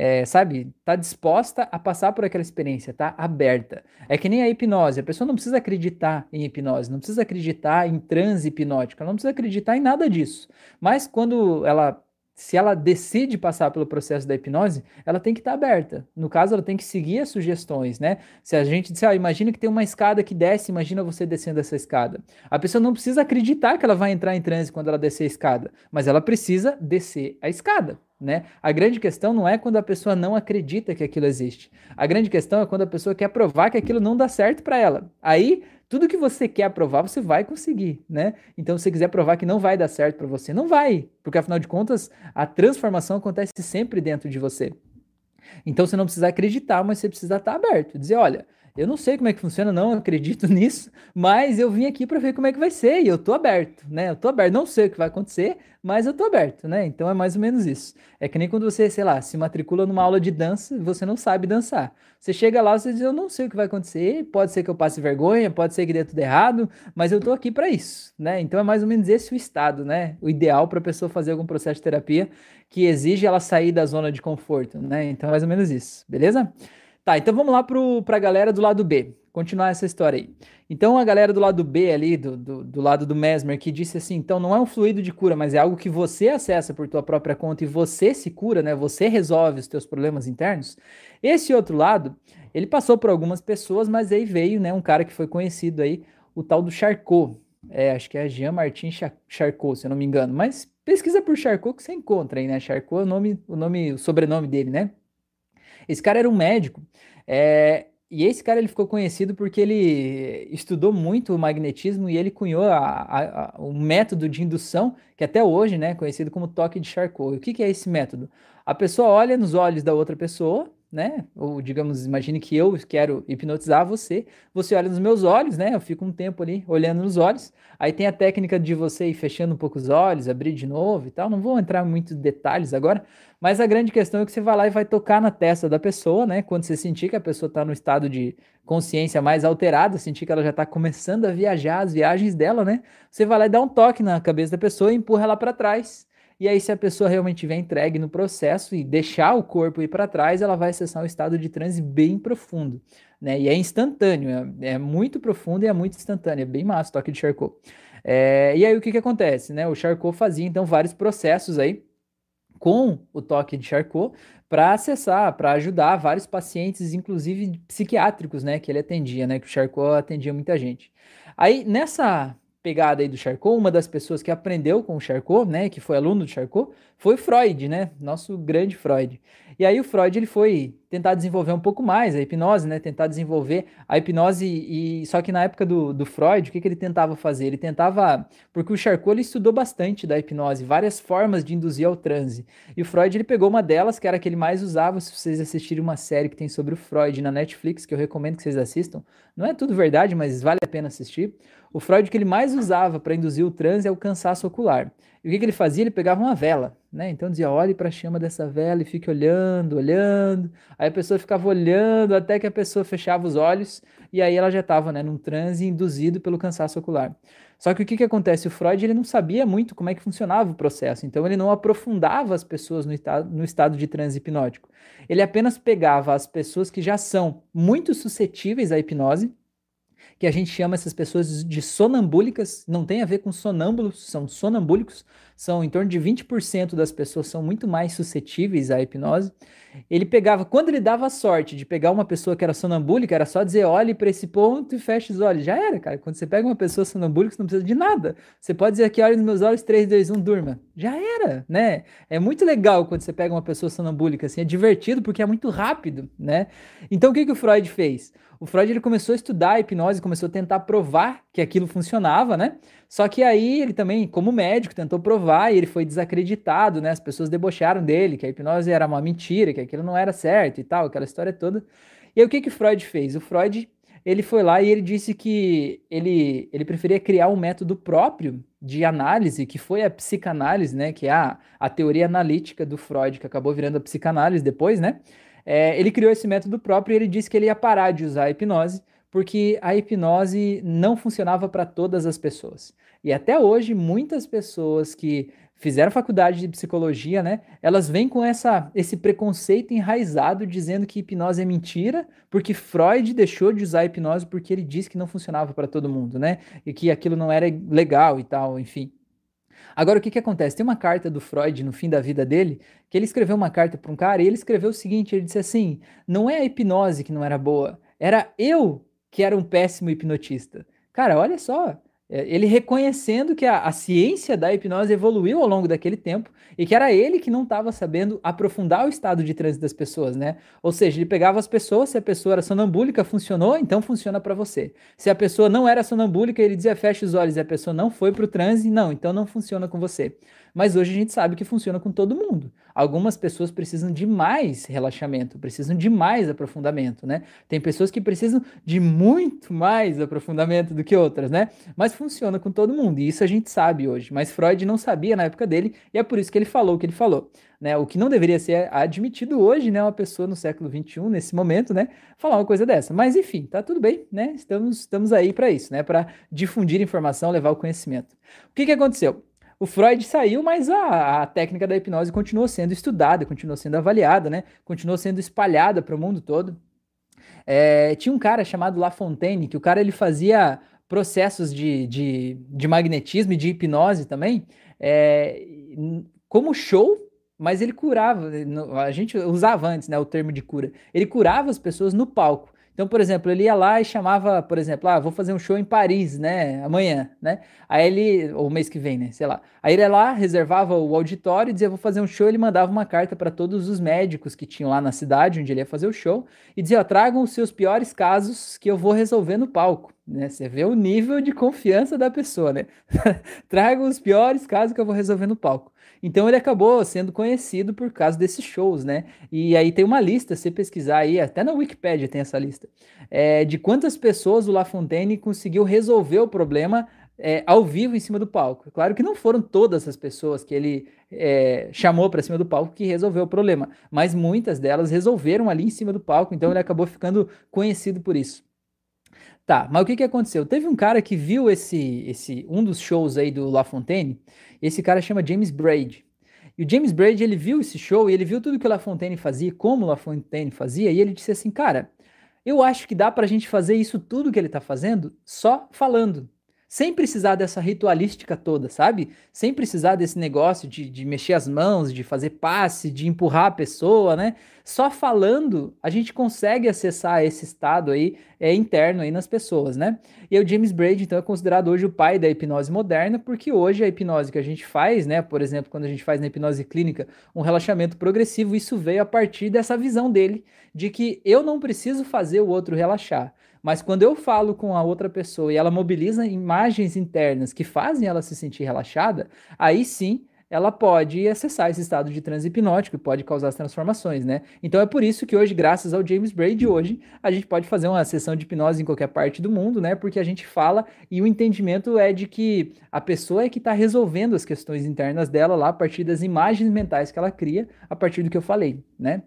é, sabe, tá disposta a passar por aquela experiência, tá aberta. É que nem a hipnose, a pessoa não precisa acreditar em hipnose, não precisa acreditar em transe hipnótico, ela não precisa acreditar em nada disso. Mas quando ela se ela decide passar pelo processo da hipnose, ela tem que estar tá aberta. No caso, ela tem que seguir as sugestões, né? Se a gente disser, ah, imagina que tem uma escada que desce, imagina você descendo essa escada. A pessoa não precisa acreditar que ela vai entrar em transe quando ela descer a escada, mas ela precisa descer a escada. Né? A grande questão não é quando a pessoa não acredita que aquilo existe. A grande questão é quando a pessoa quer provar que aquilo não dá certo para ela. Aí, tudo que você quer provar, você vai conseguir, né? Então, se você quiser provar que não vai dar certo para você, não vai, porque afinal de contas, a transformação acontece sempre dentro de você. Então, você não precisa acreditar, mas você precisa estar aberto, dizer, olha, eu não sei como é que funciona, não acredito nisso, mas eu vim aqui para ver como é que vai ser e eu tô aberto, né? Eu tô aberto, não sei o que vai acontecer, mas eu tô aberto, né? Então é mais ou menos isso. É que nem quando você, sei lá, se matricula numa aula de dança e você não sabe dançar. Você chega lá, você diz, eu não sei o que vai acontecer, pode ser que eu passe vergonha, pode ser que dê tudo errado, mas eu tô aqui para isso, né? Então é mais ou menos esse o estado, né? O ideal para a pessoa fazer algum processo de terapia que exige ela sair da zona de conforto, né? Então é mais ou menos isso, beleza? Tá, então vamos lá para a galera do lado B. Continuar essa história aí. Então a galera do lado B ali, do, do, do, lado do Mesmer, que disse assim, então não é um fluido de cura, mas é algo que você acessa por tua própria conta e você se cura, né? Você resolve os teus problemas internos. Esse outro lado, ele passou por algumas pessoas, mas aí veio, né, um cara que foi conhecido aí, o tal do Charcot. É, acho que é Jean Martin Charcot, se eu não me engano. Mas pesquisa por Charcot que você encontra aí, né? Charcot é o nome, o nome, o sobrenome dele, né? Esse cara era um médico. É, e esse cara ele ficou conhecido porque ele estudou muito o magnetismo e ele cunhou a, a, a, um método de indução que até hoje né, é conhecido como toque de Charcot. O que, que é esse método? A pessoa olha nos olhos da outra pessoa né? Ou digamos, imagine que eu quero hipnotizar você, você olha nos meus olhos, né? Eu fico um tempo ali olhando nos olhos. Aí tem a técnica de você ir fechando um pouco os olhos, abrir de novo e tal. Não vou entrar em muitos detalhes agora, mas a grande questão é que você vai lá e vai tocar na testa da pessoa, né? Quando você sentir que a pessoa está no estado de consciência mais alterada, sentir que ela já está começando a viajar, as viagens dela, né? Você vai lá e dá um toque na cabeça da pessoa e empurra ela para trás e aí, se a pessoa realmente tiver entregue no processo e deixar o corpo ir para trás, ela vai acessar um estado de transe bem profundo, né? E é instantâneo, é, é muito profundo e é muito instantâneo, é bem massa o toque de Charcot. É, e aí, o que que acontece, né? O Charcot fazia, então, vários processos aí com o toque de Charcot para acessar, para ajudar vários pacientes, inclusive psiquiátricos, né, que ele atendia, né, que o Charcot atendia muita gente. Aí nessa pegada aí do Charcot, uma das pessoas que aprendeu com o Charcot, né, que foi aluno do Charcot, foi Freud, né, nosso grande Freud. E aí o Freud ele foi tentar desenvolver um pouco mais a hipnose, né, tentar desenvolver a hipnose e só que na época do, do Freud, o que, que ele tentava fazer? Ele tentava, porque o Charcot ele estudou bastante da hipnose, várias formas de induzir ao transe. E o Freud ele pegou uma delas, que era a que ele mais usava, se vocês assistirem uma série que tem sobre o Freud na Netflix, que eu recomendo que vocês assistam. Não é tudo verdade, mas vale a pena assistir. O Freud que ele mais usava para induzir o transe é o cansaço ocular. E o que, que ele fazia? Ele pegava uma vela, né? Então dizia: olhe para a chama dessa vela e fique olhando, olhando. Aí a pessoa ficava olhando até que a pessoa fechava os olhos e aí ela já estava, né, num transe induzido pelo cansaço ocular. Só que o que, que acontece? O Freud ele não sabia muito como é que funcionava o processo, então ele não aprofundava as pessoas no no estado de transe hipnótico. Ele apenas pegava as pessoas que já são muito suscetíveis à hipnose que a gente chama essas pessoas de sonambúlicas, não tem a ver com sonâmbulos, são sonambúlicos, são em torno de 20% das pessoas são muito mais suscetíveis à hipnose. Ele pegava, quando ele dava sorte de pegar uma pessoa que era sonambúlica, era só dizer, olhe para esse ponto e feche os olhos. Já era, cara. Quando você pega uma pessoa sonambúlica, você não precisa de nada. Você pode dizer aqui, olhe nos meus olhos, 3, 2, 1, durma. Já era, né? É muito legal quando você pega uma pessoa sonambúlica, assim, é divertido porque é muito rápido, né? Então o que, que o Freud fez? O Freud ele começou a estudar a hipnose, começou a tentar provar que aquilo funcionava, né? Só que aí ele também, como médico, tentou provar e ele foi desacreditado, né? As pessoas debocharam dele, que a hipnose era uma mentira, que aquilo não era certo e tal, aquela história toda. E aí o que que Freud fez? O Freud, ele foi lá e ele disse que ele, ele preferia criar um método próprio de análise, que foi a psicanálise, né? Que é a, a teoria analítica do Freud, que acabou virando a psicanálise depois, né? É, ele criou esse método próprio e ele disse que ele ia parar de usar a hipnose porque a hipnose não funcionava para todas as pessoas. E até hoje, muitas pessoas que fizeram faculdade de psicologia, né, elas vêm com essa, esse preconceito enraizado dizendo que hipnose é mentira, porque Freud deixou de usar hipnose porque ele disse que não funcionava para todo mundo, né, e que aquilo não era legal e tal, enfim. Agora, o que, que acontece? Tem uma carta do Freud no fim da vida dele, que ele escreveu uma carta para um cara e ele escreveu o seguinte: ele disse assim, não é a hipnose que não era boa, era eu que era um péssimo hipnotista. Cara, olha só, é, ele reconhecendo que a, a, ciência da hipnose evoluiu ao longo daquele tempo e que era ele que não estava sabendo aprofundar o estado de transe das pessoas, né? Ou seja, ele pegava as pessoas, se a pessoa era sonambúlica, funcionou, então funciona para você. Se a pessoa não era sonambúlica, ele dizia fecha os olhos e a pessoa não foi para o transe, não, então não funciona com você. Mas hoje a gente sabe que funciona com todo mundo. Algumas pessoas precisam de mais relaxamento, precisam de mais aprofundamento, né? Tem pessoas que precisam de muito mais aprofundamento do que outras, né? Mas funciona com todo mundo, e isso a gente sabe hoje. Mas Freud não sabia na época dele, e é por isso que ele falou o que ele falou. Né, o que não deveria ser admitido hoje, né, uma pessoa no século XXI, nesse momento, né, falar uma coisa dessa. Mas enfim, tá tudo bem, né? Estamos, estamos aí para isso, né, para difundir informação, levar o conhecimento. O que, que aconteceu? O Freud saiu, mas a, a técnica da hipnose continuou sendo estudada, continuou sendo avaliada, né? Continuou sendo espalhada para o mundo todo. É, tinha um cara chamado La Fontaine, que o cara ele fazia processos de, de, de magnetismo e de hipnose também, é, como show, mas ele curava. A gente usava antes né, o termo de cura. Ele curava as pessoas no palco. Então, por exemplo, ele ia lá e chamava, por exemplo, ah, vou fazer um show em Paris, né, amanhã, né? Aí ele, ou mês que vem, né, sei lá. Aí ele ia lá, reservava o auditório e dizia, vou fazer um show. Ele mandava uma carta para todos os médicos que tinham lá na cidade onde ele ia fazer o show e dizia, ó, tragam os seus piores casos que eu vou resolver no palco. Né? Você vê o nível de confiança da pessoa, né? Tragam os piores casos que eu vou resolver no palco. Então ele acabou sendo conhecido por causa desses shows, né? E aí tem uma lista, se pesquisar aí, até na Wikipedia tem essa lista, é, de quantas pessoas o La Fontaine conseguiu resolver o problema é, ao vivo em cima do palco. Claro que não foram todas as pessoas que ele é, chamou para cima do palco que resolveu o problema, mas muitas delas resolveram ali em cima do palco, então ele acabou ficando conhecido por isso. Tá, mas o que que aconteceu? Teve um cara que viu esse, esse um dos shows aí do La Fontaine, esse cara chama James Braid. E o James Braid, ele viu esse show e ele viu tudo que o La Fontaine fazia, como o La Fontaine fazia, e ele disse assim, cara, eu acho que dá pra gente fazer isso tudo que ele tá fazendo só falando sem precisar dessa ritualística toda, sabe? Sem precisar desse negócio de, de mexer as mãos, de fazer passe, de empurrar a pessoa, né? Só falando, a gente consegue acessar esse estado aí é, interno aí nas pessoas, né? E o James Braid, então, é considerado hoje o pai da hipnose moderna, porque hoje a hipnose que a gente faz, né? Por exemplo, quando a gente faz na hipnose clínica um relaxamento progressivo, isso veio a partir dessa visão dele de que eu não preciso fazer o outro relaxar. Mas quando eu falo com a outra pessoa e ela mobiliza imagens internas que fazem ela se sentir relaxada, aí sim ela pode acessar esse estado de transe hipnótico e pode causar as transformações, né? Então é por isso que hoje, graças ao James Braid, hoje a gente pode fazer uma sessão de hipnose em qualquer parte do mundo, né? Porque a gente fala e o entendimento é de que a pessoa é que está resolvendo as questões internas dela lá a partir das imagens mentais que ela cria a partir do que eu falei, né?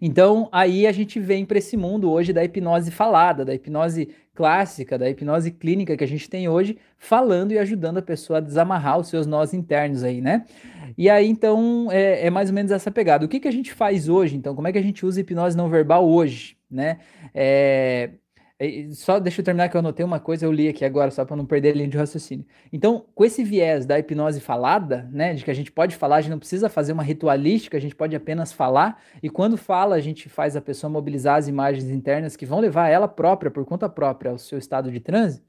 Então, aí a gente vem para esse mundo hoje da hipnose falada, da hipnose clássica, da hipnose clínica que a gente tem hoje, falando e ajudando a pessoa a desamarrar os seus nós internos aí, né? E aí, então, é, é mais ou menos essa pegada. O que, que a gente faz hoje, então? Como é que a gente usa hipnose não verbal hoje, né? É, Só deixa eu terminar que eu anotei uma coisa, eu li aqui agora, só para não perder a linha de raciocínio. Então, com esse viés da hipnose falada, né, de que a gente pode falar, a gente não precisa fazer uma ritualística, a gente pode apenas falar, e quando fala, a gente faz a pessoa mobilizar as imagens internas que vão levar ela própria, por conta própria, ao seu estado de transe.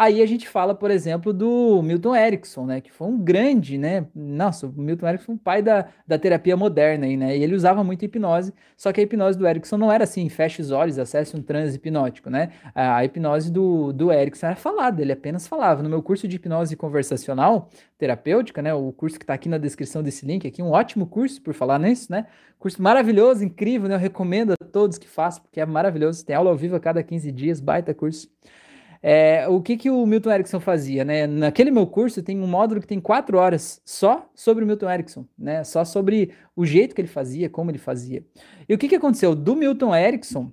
Aí a gente fala, por exemplo, do Milton Erickson, né, que foi um grande, né, nossa, o Milton Erickson pai da, da terapia moderna, aí, né, e ele usava muito hipnose, só que a hipnose do Erickson não era assim, feche os olhos, acesse um transe hipnótico, né, a, a hipnose do, do Erickson era falada, ele apenas falava. No meu curso de hipnose conversacional terapêutica, né, o curso que está aqui na descrição desse link, aqui um ótimo curso, por falar nisso, né, curso maravilhoso, incrível, né, eu recomendo a todos que façam, porque é maravilhoso, tem aula ao vivo a cada 15 dias, baita curso. É, o que, que o Milton Erickson fazia, né? Naquele meu curso tem um módulo que tem quatro horas só sobre o Milton Erickson, né? Só sobre o jeito que ele fazia, como ele fazia. E o que, que aconteceu? Do Milton Erickson,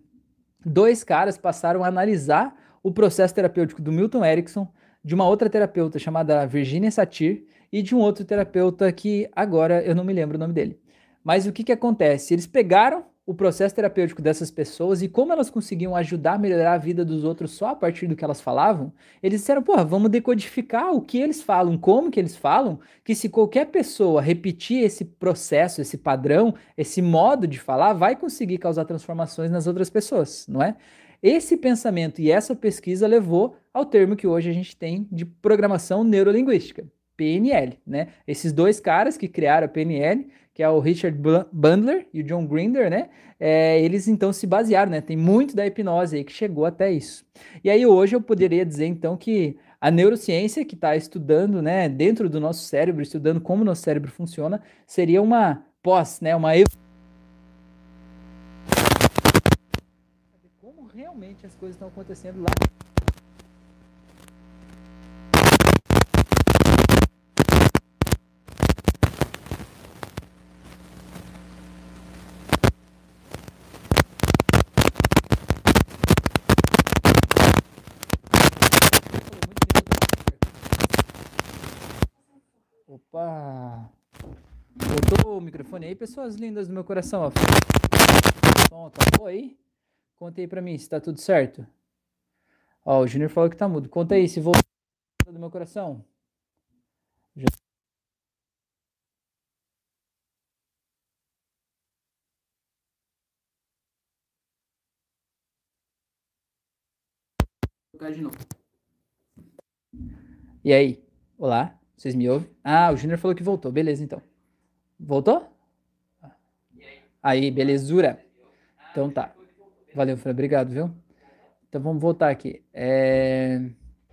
dois caras passaram a analisar o processo terapêutico do Milton Erickson, de uma outra terapeuta chamada Virginia Satir e de um outro terapeuta que agora eu não me lembro o nome dele. Mas o que, que acontece? Eles pegaram o processo terapêutico dessas pessoas e como elas conseguiam ajudar a melhorar a vida dos outros só a partir do que elas falavam, eles disseram, porra, vamos decodificar o que eles falam, como que eles falam, que se qualquer pessoa repetir esse processo, esse padrão, esse modo de falar, vai conseguir causar transformações nas outras pessoas, não é? Esse pensamento e essa pesquisa levou ao termo que hoje a gente tem de programação neurolinguística, PNL, né? Esses dois caras que criaram a PNL que é o Richard Bandler e o John Grinder, né? É, eles então se basearam, né? Tem muito da hipnose aí que chegou até isso. E aí hoje eu poderia dizer então que a neurociência que está estudando, né, dentro do nosso cérebro, estudando como o nosso cérebro funciona, seria uma pós, né, uma como realmente as coisas estão acontecendo lá Opa! Voltou o microfone aí, pessoas lindas do meu coração. Ó. Som, tá aí? Conta aí pra mim se tá tudo certo. Ó, o Júnior falou que tá mudo. Conta aí se voltou do meu coração. Já... de novo. E aí? Olá? Vocês me ouvem? Ah, o Júnior falou que voltou. Beleza, então. Voltou? Aí, belezura. Então tá. Valeu, Fran. Obrigado, viu? Então vamos voltar aqui. É...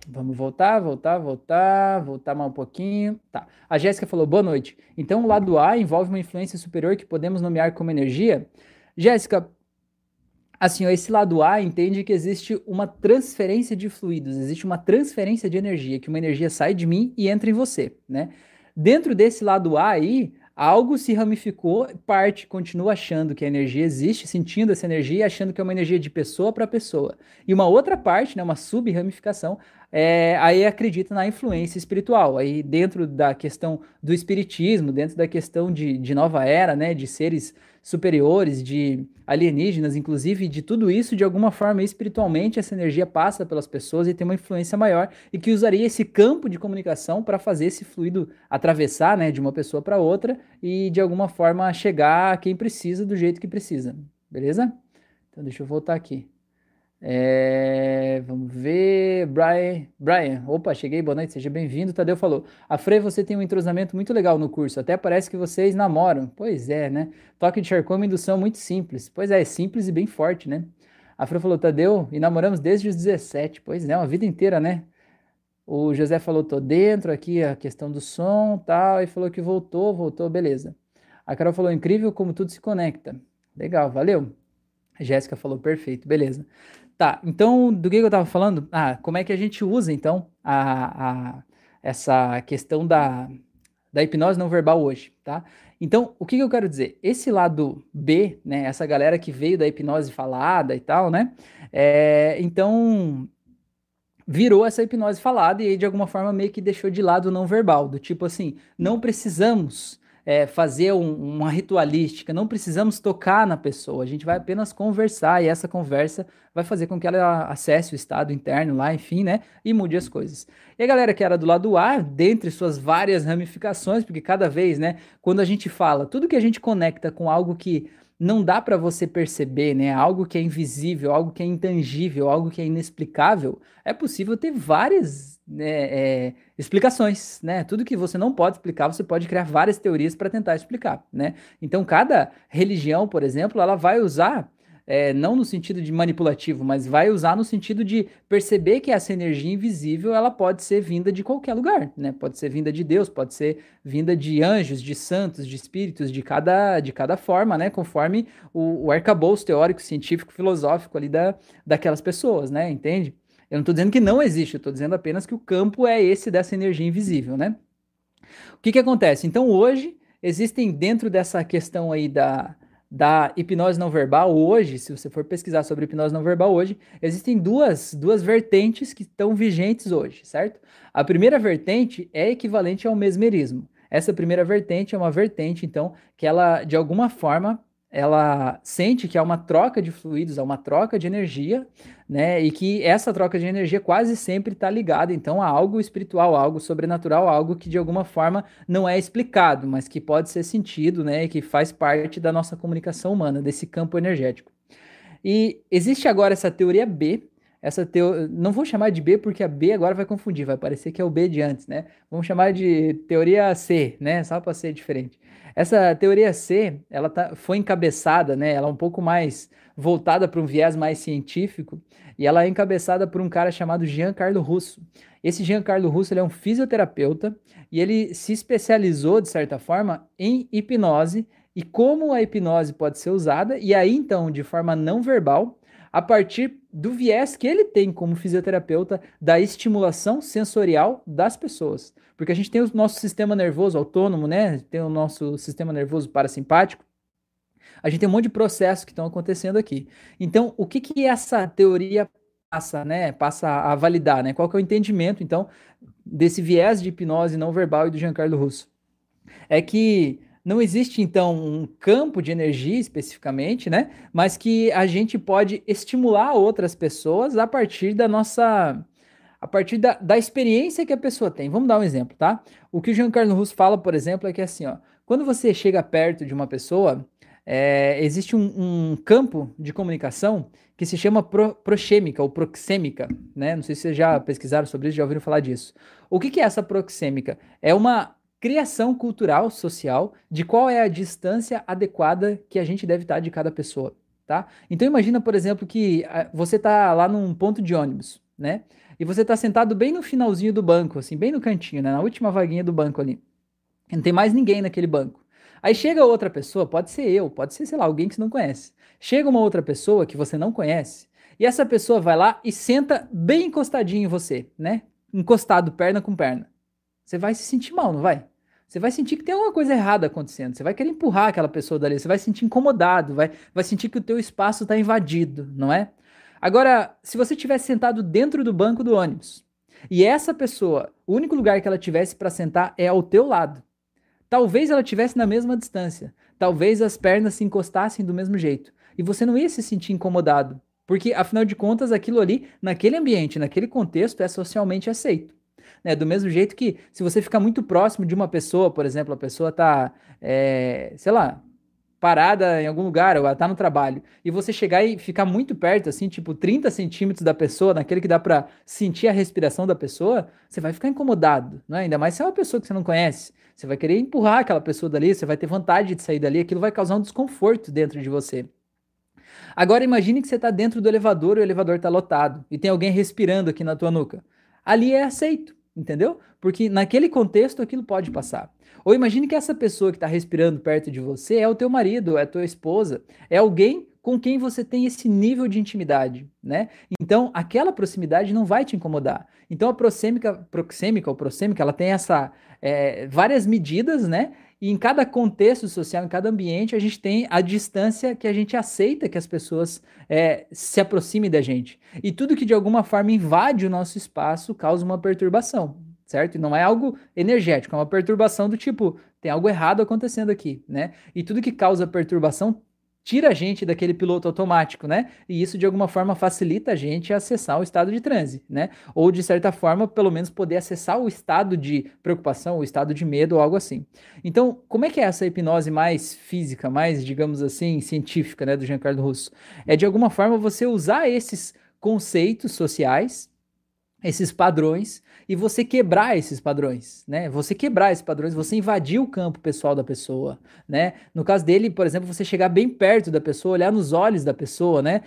Vamos voltar, voltar, voltar, voltar mais um pouquinho. Tá. A Jéssica falou boa noite. Então o lado A envolve uma influência superior que podemos nomear como energia? Jéssica, assim, esse lado A entende que existe uma transferência de fluidos, existe uma transferência de energia, que uma energia sai de mim e entra em você, né? Dentro desse lado A aí, algo se ramificou, parte continua achando que a energia existe, sentindo essa energia e achando que é uma energia de pessoa para pessoa. E uma outra parte, né, uma sub-ramificação, é, aí acredita na influência espiritual. Aí dentro da questão do espiritismo, dentro da questão de, de nova era, né, de seres superiores, de alienígenas, inclusive, de tudo isso, de alguma forma, espiritualmente, essa energia passa pelas pessoas e tem uma influência maior e que usaria esse campo de comunicação para fazer esse fluido atravessar, né, de uma pessoa para outra e de alguma forma chegar a quem precisa do jeito que precisa. Beleza? Então deixa eu voltar aqui. É, vamos ver. Brian, Brian, opa, cheguei, boa noite, seja bem-vindo. Tadeu falou: A Frei, você tem um entrosamento muito legal no curso, até parece que vocês namoram. Pois é, né? Toque de Charcot é uma indução muito simples. Pois é, é simples e bem forte, né? A Frei falou: Tadeu, e namoramos desde os 17. Pois é, uma vida inteira, né? O José falou: tô dentro aqui, a questão do som tal, e falou que voltou, voltou, beleza. A Carol falou: incrível como tudo se conecta. Legal, valeu. A Jéssica falou: perfeito, beleza. Tá, então do que eu estava falando? Ah, como é que a gente usa então a, a, essa questão da, da hipnose não verbal hoje, tá? Então, o que, que eu quero dizer? Esse lado B, né, essa galera que veio da hipnose falada e tal, né? É, então, virou essa hipnose falada e aí de alguma forma meio que deixou de lado o não verbal, do tipo assim, não precisamos é, fazer um, uma ritualística, não precisamos tocar na pessoa, a gente vai apenas conversar e essa conversa vai fazer com que ela acesse o estado interno lá, enfim, né? E mude as coisas. E a galera que era do lado A, dentre suas várias ramificações, porque cada vez, né, quando a gente fala, tudo que a gente conecta com algo que não dá para você perceber, né? Algo que é invisível, algo que é intangível, algo que é inexplicável, é possível ter várias né, é, explicações, né? Tudo que você não pode explicar, você pode criar várias teorias para tentar explicar, né? Então, cada religião, por exemplo, ela vai usar é, não no sentido de manipulativo, mas vai usar no sentido de perceber que essa energia invisível ela pode ser vinda de qualquer lugar, né? Pode ser vinda de Deus, pode ser vinda de anjos, de santos, de espíritos, de cada, de cada forma, né? Conforme o, o arcabouço teórico, científico, filosófico ali da, daquelas pessoas, né? Entende? Eu não estou dizendo que não existe, eu estou dizendo apenas que o campo é esse dessa energia invisível, né? O que que acontece? Então hoje existem dentro dessa questão aí da da hipnose não verbal hoje, se você for pesquisar sobre hipnose não verbal hoje, existem duas, duas vertentes que estão vigentes hoje, certo? A primeira vertente é equivalente ao mesmerismo. Essa primeira vertente é uma vertente, então, que ela, de alguma forma, ela sente que há uma troca de fluidos, há uma troca de energia, né? E que essa troca de energia quase sempre está ligada, então, a algo espiritual, algo sobrenatural, algo que de alguma forma não é explicado, mas que pode ser sentido, né? E que faz parte da nossa comunicação humana, desse campo energético. E existe agora essa teoria B, essa teo... não vou chamar de B porque a B agora vai confundir, vai parecer que é o B de antes, né? Vamos chamar de teoria C, né? Só para ser diferente. Essa teoria C, ela tá, foi encabeçada, né? Ela é um pouco mais voltada para um viés mais científico e ela é encabeçada por um cara chamado Giancarlo Russo. Esse Giancarlo Russo ele é um fisioterapeuta e ele se especializou de certa forma em hipnose e como a hipnose pode ser usada e aí então de forma não verbal a partir do viés que ele tem como fisioterapeuta da estimulação sensorial das pessoas. Porque a gente tem o nosso sistema nervoso autônomo, né? Tem o nosso sistema nervoso parasimpático. A gente tem um monte de processos que estão acontecendo aqui. Então, o que que essa teoria passa, né? Passa a validar, né? Qual que é o entendimento, então, desse viés de hipnose não verbal e do Giancarlo Russo? É que não existe, então, um campo de energia especificamente, né? Mas que a gente pode estimular outras pessoas a partir da nossa. A partir da, da experiência que a pessoa tem. Vamos dar um exemplo, tá? O que o Giancarlo Russo fala, por exemplo, é que assim, ó, quando você chega perto de uma pessoa, é, existe um, um, campo de comunicação que se chama pro, proxêmica ou proxêmica, né? Não sei se vocês já pesquisaram sobre isso, já ouviram falar disso. O que, que é essa proxêmica? É uma criação cultural, social, de qual é a distância adequada que a gente deve estar de cada pessoa, tá? Então imagina, por exemplo, que ah, você está lá num ponto de ônibus, né? E você está sentado bem no finalzinho do banco, assim, bem no cantinho, né? Na última vaguinha do banco ali. Não tem mais ninguém naquele banco. Aí chega outra pessoa, pode ser eu, pode ser, sei lá, alguém que você não conhece. Chega uma outra pessoa que você não conhece, e essa pessoa vai lá e senta bem encostadinho em você, né? Encostado, perna com perna. Você vai se sentir mal, não vai? Você vai sentir que tem alguma coisa errada acontecendo. Você vai querer empurrar aquela pessoa dali. Você vai se sentir incomodado. Vai, vai sentir que o teu espaço está invadido, não é? Agora, se você tivesse sentado dentro do banco do ônibus e essa pessoa, o único lugar que ela tivesse para sentar é ao teu lado. Talvez ela tivesse na mesma distância. Talvez as pernas se encostassem do mesmo jeito. E você não ia se sentir incomodado. Porque, afinal de contas, aquilo ali, naquele ambiente, naquele contexto, é socialmente aceito. Né? Do mesmo jeito que se você ficar muito próximo de uma pessoa, por exemplo, a pessoa está, é, sei lá, parada em algum lugar, ou ela tá no trabalho, e você chegar e ficar muito perto, assim, tipo 30 centímetros da pessoa, naquele que dá para sentir a respiração da pessoa, você vai ficar incomodado, não é? Ainda mais se é uma pessoa que você não conhece. Você vai querer empurrar aquela pessoa dali, você vai ter vontade de sair dali, aquilo vai causar um desconforto dentro de você. Agora imagine que você está dentro do elevador e o elevador está lotado e tem alguém respirando aqui na tua nuca. Ali é aceito entendeu? Porque naquele contexto aquilo pode passar. Ou imagine que essa pessoa que está respirando perto de você é o teu marido, é a tua esposa, é alguém com quem você tem esse nível de intimidade, né? Então, aquela proximidade não vai te incomodar. Então, a proxêmica, proxêmica ou proxêmica, ela tem essa é, várias medidas, né? E em cada contexto social, em cada ambiente, a gente tem a distância que a gente aceita que as pessoas é, se aproximem da gente. E tudo que de alguma forma invade o nosso espaço causa uma perturbação. certo? E não é algo energético, é uma perturbação do tipo, tem algo errado acontecendo aqui, né? E tudo que causa perturbação tira a gente daquele piloto automático, né? E isso de alguma forma facilita a gente acessar o estado de transe, né? Ou de certa forma, pelo menos poder acessar o estado de preocupação, o estado de medo ou algo assim. Então, como é que é essa hipnose mais física, mais, digamos assim, científica, né, do Giancarlo Russo? É de alguma forma você usar esses conceitos sociais, esses padrões e você quebrar esses padrões, né? Você quebrar esses padrões, você invadir o campo pessoal da pessoa, né? No caso dele, por exemplo, você chegar bem perto da pessoa, olhar nos olhos da pessoa, né?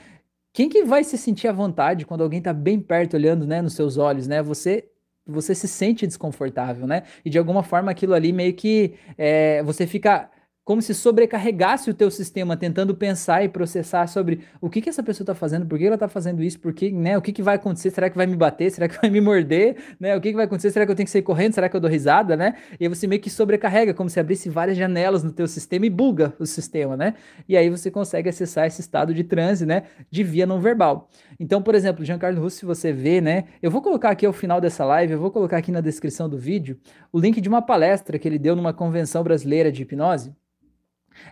Quem que vai se sentir à vontade quando alguém tá bem perto olhando, né, nos seus olhos, né? Você você se sente desconfortável, né? E de alguma forma aquilo ali meio que é, você fica como se sobrecarregasse o teu sistema tentando pensar e processar sobre o que que essa pessoa está fazendo, por que ela está fazendo isso, por que, né, o que que vai acontecer, será que vai me bater, será que vai me morder, né, o que que vai acontecer, será que eu tenho que sair correndo, será que eu dou risada, né, e aí você meio que sobrecarrega, como se abrisse várias janelas no teu sistema e buga o sistema, né, e aí você consegue acessar esse estado de transe, né, de via não verbal. Então, por exemplo, Giancarlo Russo, se você vê, né, eu vou colocar aqui ao final dessa live, eu vou colocar aqui na descrição do vídeo o link de uma palestra que ele deu numa convenção brasileira de hipnose,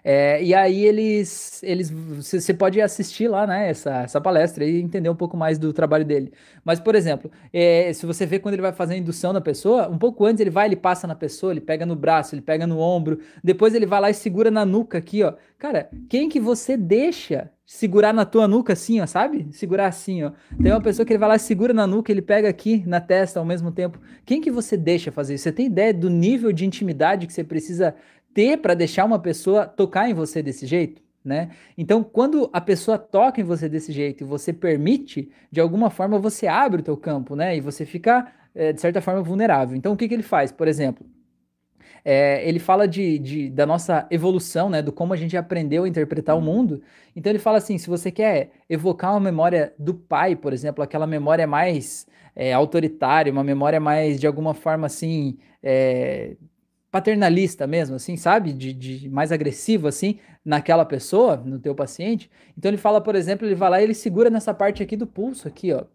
é, e aí eles, eles, você pode assistir lá, né, essa, essa palestra e entender um pouco mais do trabalho dele. Mas, por exemplo, é, se você vê quando ele vai fazer a indução na pessoa, um pouco antes ele vai, ele passa na pessoa, ele pega no braço, ele pega no ombro, depois ele vai lá e segura na nuca aqui, ó. Cara, quem que você deixa segurar na tua nuca assim, ó, sabe? Segurar assim, ó. Tem uma pessoa que ele vai lá, segura na nuca, ele pega aqui na testa ao mesmo tempo. Quem que você deixa fazer isso? Você tem ideia do nível de intimidade que você precisa ter para deixar uma pessoa tocar em você desse jeito, né? Então, quando a pessoa toca em você desse jeito e você permite, de alguma forma você abre o teu campo, né? E você fica, é, de certa forma, vulnerável. Então, o que, que ele faz? Por exemplo, é, ele fala de, de, da nossa evolução, né? Do como a gente aprendeu a interpretar o mundo. Então, ele fala assim: se você quer evocar uma memória do pai, por exemplo, aquela memória mais é, autoritária, uma memória mais, de alguma forma, assim, é, paternalista mesmo, assim, sabe? De, de, mais agressivo, assim, naquela pessoa, no teu paciente. Então ele fala, por exemplo, ele vai lá e ele segura nessa parte aqui do pulso, aqui, ó.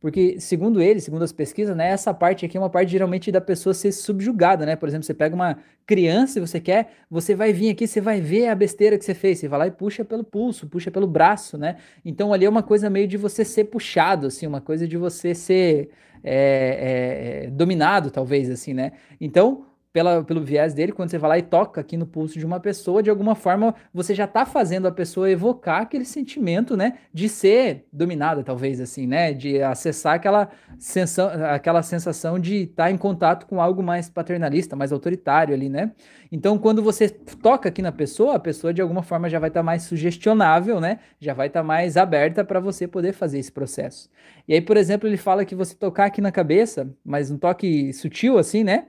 Porque, segundo ele, segundo as pesquisas, né, essa parte aqui é uma parte geralmente da pessoa ser subjugada, né? Por exemplo, você pega uma criança e você quer, você vai vir aqui, você vai ver a besteira que você fez, você vai lá e puxa pelo pulso, puxa pelo braço, né? Então ali é uma coisa meio de você ser puxado, assim, uma coisa de você ser é, é, dominado, talvez, assim, né? Então, pela, pelo viés dele, quando você vai lá e toca aqui no pulso de uma pessoa, de alguma forma você já está fazendo a pessoa evocar aquele sentimento, né, de ser dominada, talvez assim, né, de acessar aquela sensação, aquela sensação de estar tá em contato com algo mais paternalista, mais autoritário ali, né? Então, quando você toca aqui na pessoa, a pessoa de alguma forma já vai estar tá mais sugestionável, né? Já vai estar tá mais aberta para você poder fazer esse processo. E aí, por exemplo, ele fala que você tocar aqui na cabeça, mas um toque sutil assim, né?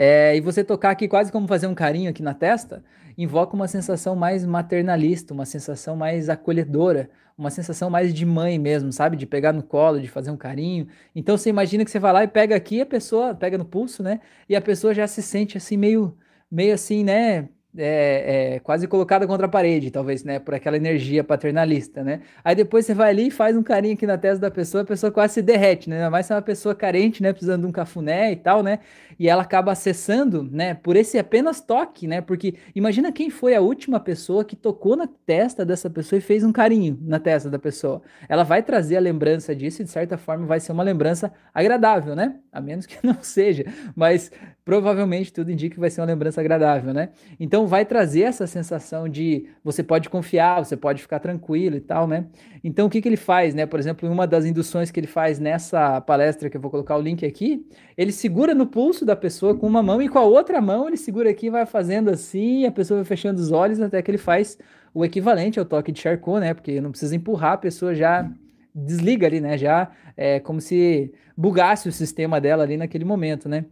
É, e você tocar aqui quase como fazer um carinho aqui na testa, invoca uma sensação mais maternalista, uma sensação mais acolhedora, uma sensação mais de mãe mesmo, sabe? De pegar no colo, de fazer um carinho. Então você imagina que você vai lá e pega aqui, a pessoa pega no pulso, né? E a pessoa já se sente assim meio, meio assim, né? é, é, quase colocada contra a parede, talvez, né? Por aquela energia paternalista, né? Aí depois você vai ali e faz um carinho aqui na testa da pessoa, a pessoa quase se derrete, né? Ainda mais se é uma pessoa carente, né? Precisando de um cafuné e tal, né? E ela acaba acessando, né? Por esse apenas toque, né? Porque imagina quem foi a última pessoa que tocou na testa dessa pessoa e fez um carinho na testa da pessoa. Ela vai trazer a lembrança disso e, de certa forma, vai ser uma lembrança agradável, né? A menos que não seja, mas provavelmente tudo indica que vai ser uma lembrança agradável, né? Então vai trazer essa sensação de você pode confiar, você pode ficar tranquilo e tal, né? Então o que, que ele faz, né? Por exemplo, uma das induções que ele faz nessa palestra que eu vou colocar o link aqui, ele segura no pulso da pessoa com uma mão e com a outra mão ele segura aqui vai fazendo assim, a pessoa vai fechando os olhos até que ele faz o equivalente ao toque de Charcot, né? Porque não precisa empurrar, a pessoa já desliga ali, né? Já é como se bugasse o sistema dela ali naquele momento, né?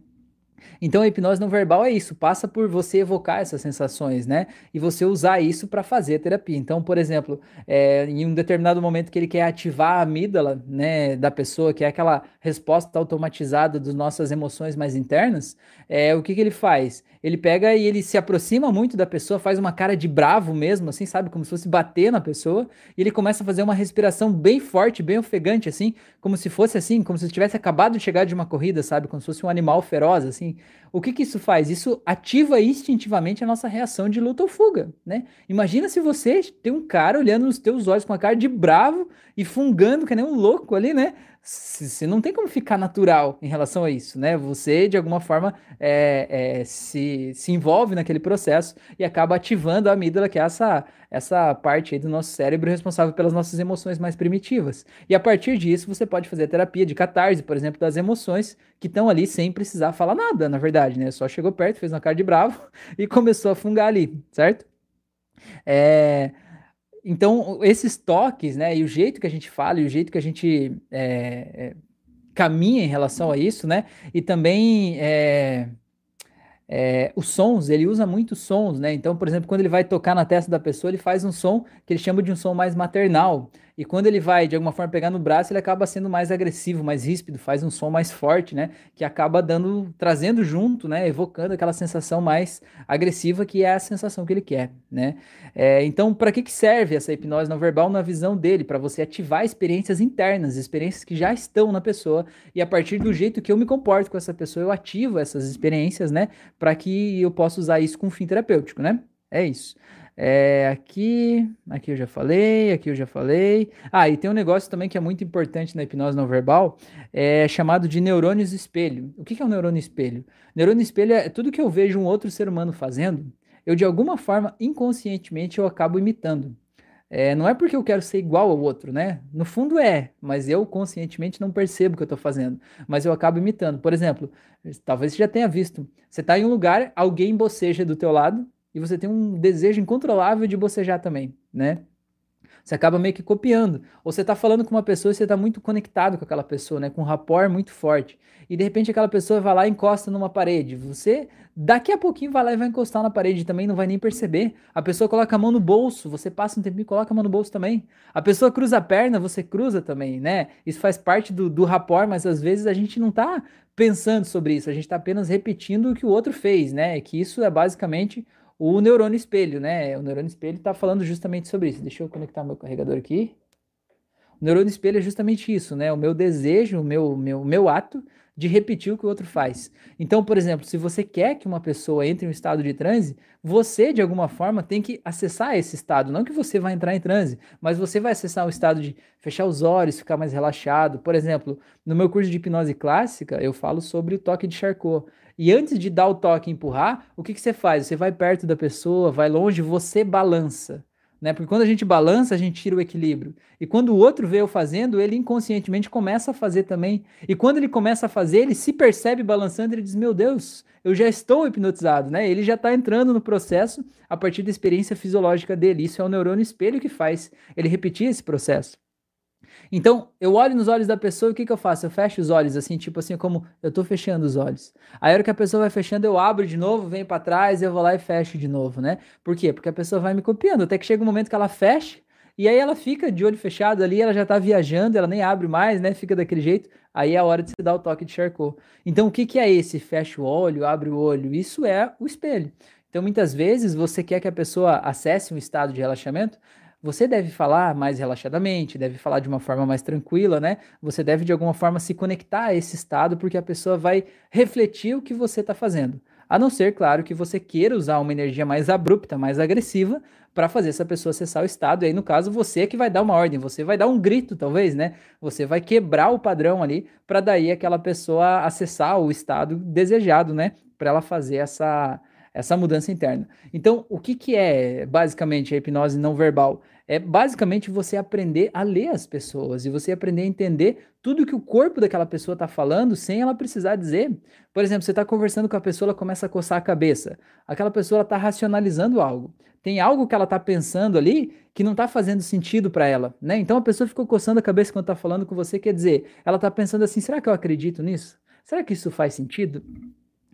Então a hipnose não verbal é isso, passa por você evocar essas sensações, né? E você usar isso para fazer a terapia. Então, por exemplo, é, em um determinado momento que ele quer ativar a amígdala, né, da pessoa, que é aquela resposta automatizada das nossas emoções mais internas, é, o que, que ele faz? Ele pega e ele se aproxima muito da pessoa, faz uma cara de bravo mesmo, assim, sabe? Como se fosse bater na pessoa, e ele começa a fazer uma respiração bem forte, bem ofegante, assim, como se fosse assim, como se tivesse acabado de chegar de uma corrida, sabe? Como se fosse um animal feroz, assim. O que que isso faz? Isso ativa instintivamente a nossa reação de luta ou fuga, né? Imagina se você tem um cara olhando nos teus olhos com a cara de bravo e fungando que nem um louco ali, né? Você não tem como ficar natural em relação a isso, né? Você, de alguma forma, é, é, se, se envolve naquele processo e acaba ativando a amígdala, que é essa, essa parte aí do nosso cérebro responsável pelas nossas emoções mais primitivas. E a partir disso, você pode fazer a terapia de catarse, por exemplo, das emoções que estão ali sem precisar falar nada, na verdade, né? Só chegou perto, fez uma cara de bravo e começou a fungar ali, certo? É... Então, esses toques, né, e o jeito que a gente fala, e o jeito que a gente é, é, caminha em relação a isso, né, e também é, é, os sons, ele usa muito sons, né? Então, por exemplo, quando ele vai tocar na testa da pessoa, ele faz um som que ele chama de um som mais maternal. E quando ele vai, de alguma forma, pegar no braço, ele acaba sendo mais agressivo, mais ríspido, faz um som mais forte, né? Que acaba dando, trazendo junto, né? Evocando aquela sensação mais agressiva que é a sensação que ele quer, né? É, então, para que, que serve essa hipnose não verbal na visão dele? Para você ativar experiências internas, experiências que já estão na pessoa, e a partir do jeito que eu me comporto com essa pessoa, eu ativo essas experiências, né? Para que eu possa usar isso com fim terapêutico, né? É isso. É, aqui, aqui eu já falei, aqui eu já falei. Ah, e tem um negócio também que é muito importante na hipnose não verbal, é chamado de neurônios espelho. O que é um neurônio espelho? Neurônio espelho é tudo que eu vejo um outro ser humano fazendo, eu de alguma forma, inconscientemente, eu acabo imitando. É, não é porque eu quero ser igual ao outro, né? No fundo é, mas eu conscientemente não percebo o que eu estou fazendo, mas eu acabo imitando. Por exemplo, talvez você já tenha visto, você está em um lugar, alguém boceja do teu lado, e você tem um desejo incontrolável de bocejar também, né? Você acaba meio que copiando. Ou você está falando com uma pessoa e você está muito conectado com aquela pessoa, né? Com um rapport muito forte. E de repente aquela pessoa vai lá e encosta numa parede. Você, daqui a pouquinho, vai lá e vai encostar na parede também, não vai nem perceber. A pessoa coloca a mão no bolso, você passa um tempinho e coloca a mão no bolso também. A pessoa cruza a perna, você cruza também, né? Isso faz parte do, do rapport, mas às vezes a gente não está pensando sobre isso, a gente está apenas repetindo o que o outro fez, né? Que isso é basicamente o neurônio espelho, né? O neurônio espelho está falando justamente sobre isso. Deixa eu conectar meu carregador aqui. O neurônio espelho é justamente isso, né? O meu desejo, o meu, meu, meu ato de repetir o que o outro faz. Então, por exemplo, se você quer que uma pessoa entre em um estado de transe, você, de alguma forma, tem que acessar esse estado. Não que você vai entrar em transe, mas você vai acessar o estado de fechar os olhos, ficar mais relaxado. Por exemplo, no meu curso de hipnose clássica, eu falo sobre o toque de Charcot. E antes de dar o toque e empurrar, o que, que você faz? Você vai perto da pessoa, vai longe, você balança. Né? Porque quando a gente balança, a gente tira o equilíbrio. E quando o outro vê eu fazendo, ele inconscientemente começa a fazer também. E quando ele começa a fazer, ele se percebe balançando, ele diz: Meu Deus, eu já estou hipnotizado, né? Ele já está entrando no processo a partir da experiência fisiológica dele. Isso é o neurônio espelho que faz ele repetir esse processo. Então, eu olho nos olhos da pessoa e o que, que eu faço? Eu fecho os olhos, assim, tipo assim, como eu tô fechando os olhos. Aí, a hora que a pessoa vai fechando, eu abro de novo, venho para trás, eu vou lá e fecho de novo, né? Por quê? Porque a pessoa vai me copiando, até que chega um momento que ela fecha, e aí ela fica de olho fechado ali, ela já tá viajando, ela nem abre mais, né? Fica daquele jeito. Aí é a hora de você dar o toque de Charcot. Então, o que, que é esse? Fecha o olho, abre o olho. Isso é o espelho. Então, muitas vezes, você quer que a pessoa acesse um estado de relaxamento, você deve falar mais relaxadamente, deve falar de uma forma mais tranquila, né? Você deve de alguma forma se conectar a esse estado, porque a pessoa vai refletir o que você está fazendo. A não ser, claro, que você queira usar uma energia mais abrupta, mais agressiva, para fazer essa pessoa acessar o estado. E aí, no caso, você é que vai dar uma ordem, você vai dar um grito, talvez, né? Você vai quebrar o padrão ali, para daí aquela pessoa acessar o estado desejado, né? Para ela fazer essa essa mudança interna. Então, o que, que é basicamente a hipnose não verbal? É basicamente você aprender a ler as pessoas e você aprender a entender tudo que o corpo daquela pessoa está falando sem ela precisar dizer. Por exemplo, você está conversando com a pessoa, ela começa a coçar a cabeça. Aquela pessoa está racionalizando algo. Tem algo que ela está pensando ali que não está fazendo sentido para ela, né? Então a pessoa ficou coçando a cabeça quando está falando com você, quer dizer, ela está pensando assim: será que eu acredito nisso? Será que isso faz sentido?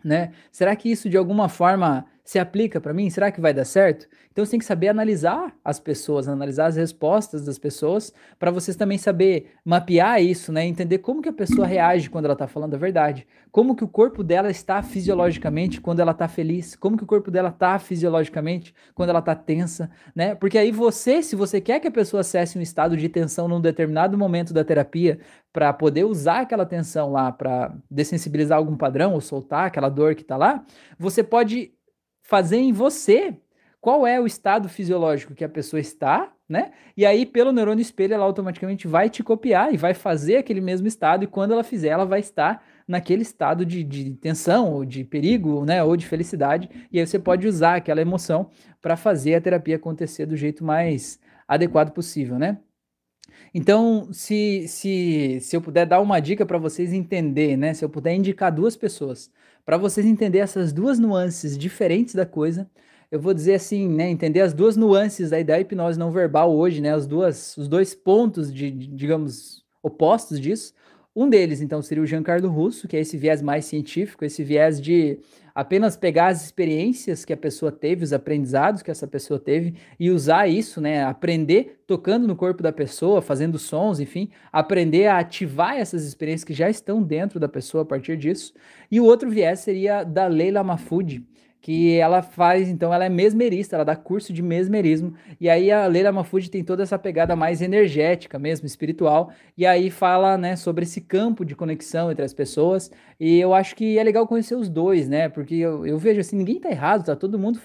né? Será que isso de alguma forma se aplica para mim? Será que vai dar certo? Então você tem que saber analisar as pessoas, analisar as respostas das pessoas, para vocês também saber mapear isso, né? Entender como que a pessoa reage quando ela está falando a verdade, como que o corpo dela está fisiologicamente quando ela está feliz, como que o corpo dela está fisiologicamente quando ela está tensa, né? Porque aí você, se você quer que a pessoa acesse um estado de tensão num determinado momento da terapia, para poder usar aquela tensão lá para dessensibilizar algum padrão ou soltar aquela dor que está lá, você pode fazer em você qual é o estado fisiológico que a pessoa está, né? E aí, pelo neurônio espelho, ela automaticamente vai te copiar e vai fazer aquele mesmo estado, e quando ela fizer, ela vai estar naquele estado de, de tensão, ou de perigo, né? Ou de felicidade, e aí você pode usar aquela emoção para fazer a terapia acontecer do jeito mais adequado possível, né? Então, se, se, se eu puder dar uma dica para vocês entender, né? Se eu puder indicar duas pessoas para vocês entender essas duas nuances diferentes da coisa, eu vou dizer assim, né, entender as duas nuances aí da hipnose não verbal hoje, né, as duas, os dois pontos de digamos, opostos disso. Um deles, então, seria o Giancarlo Russo, que é esse viés mais científico, esse viés de apenas pegar as experiências que a pessoa teve, os aprendizados que essa pessoa teve e usar isso, né? Aprender tocando no corpo da pessoa, fazendo sons, enfim, aprender a ativar essas experiências que já estão dentro da pessoa a partir disso. E o outro viés seria da Leila Mahfoud, que ela faz, então, ela é mesmerista, ela dá curso de mesmerismo, e aí a Leila Mahfoud tem toda essa pegada mais energética mesmo, espiritual, e aí fala, né, sobre esse campo de conexão entre as pessoas, e eu acho que é legal conhecer os dois, né, porque eu, eu vejo assim, ninguém tá errado, tá todo mundo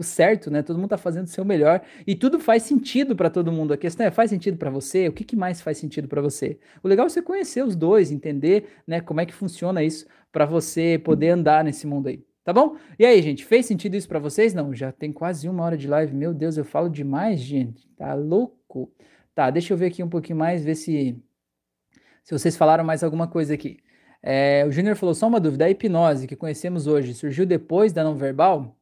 certo, né, todo mundo tá fazendo o seu melhor, e tudo faz sentido para todo mundo, a questão é, faz sentido para você? O que, que mais faz sentido para você? O legal é você conhecer os dois, entender, né, como é que funciona isso, para você poder andar nesse mundo aí. Tá bom? E aí, gente, fez sentido isso para vocês? Não, já tem quase uma hora de live. Meu Deus, eu falo demais, gente. Tá louco? Tá, deixa eu ver aqui um pouquinho mais, ver se, se vocês falaram mais alguma coisa aqui. É, o Júnior falou, só uma dúvida, a hipnose que conhecemos hoje surgiu depois da não verbal?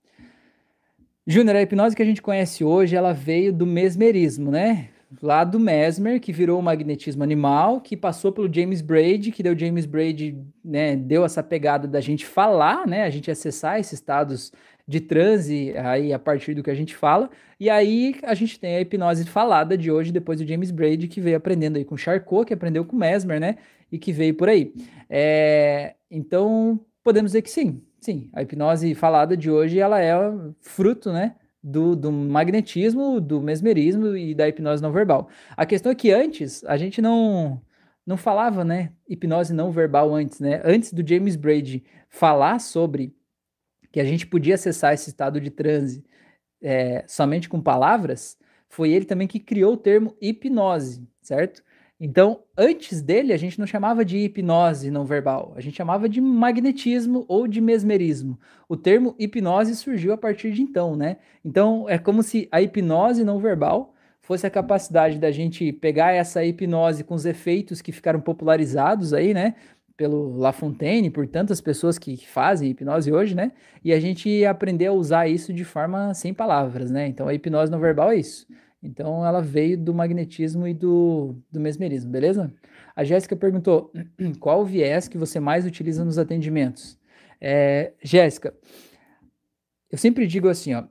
Júnior, a hipnose que a gente conhece hoje, ela veio do mesmerismo, né? Lá do Mesmer, que virou o magnetismo animal, que passou pelo James Braid, que deu James Braid, né, deu essa pegada da gente falar, né, a gente acessar esses estados de transe aí a partir do que a gente fala, e aí a gente tem a hipnose falada de hoje, depois do James Braid, que veio aprendendo aí com Charcot, que aprendeu com Mesmer, né, e que veio por aí. É, então, podemos dizer que sim, sim, a hipnose falada de hoje, ela é fruto, né, do, do magnetismo, do mesmerismo e da hipnose não verbal. A questão é que antes a gente não não falava, né, hipnose não verbal antes, né? Antes do James Braid falar sobre que a gente podia acessar esse estado de transe é, somente com palavras, foi ele também que criou o termo hipnose, certo? Então, antes dele, a gente não chamava de hipnose não verbal, a gente chamava de magnetismo ou de mesmerismo. O termo hipnose surgiu a partir de então, né? Então, é como se a hipnose não verbal fosse a capacidade da gente pegar essa hipnose com os efeitos que ficaram popularizados aí, né? Pelo La Fontaine, por tantas pessoas que fazem hipnose hoje, né? E a gente aprender a usar isso de forma sem palavras, né? Então, a hipnose não verbal é isso então ela veio do magnetismo e do, do mesmerismo, beleza? A Jéssica perguntou: qual o viés que você mais utiliza nos atendimentos? É, Jéssica, eu sempre digo assim, ó,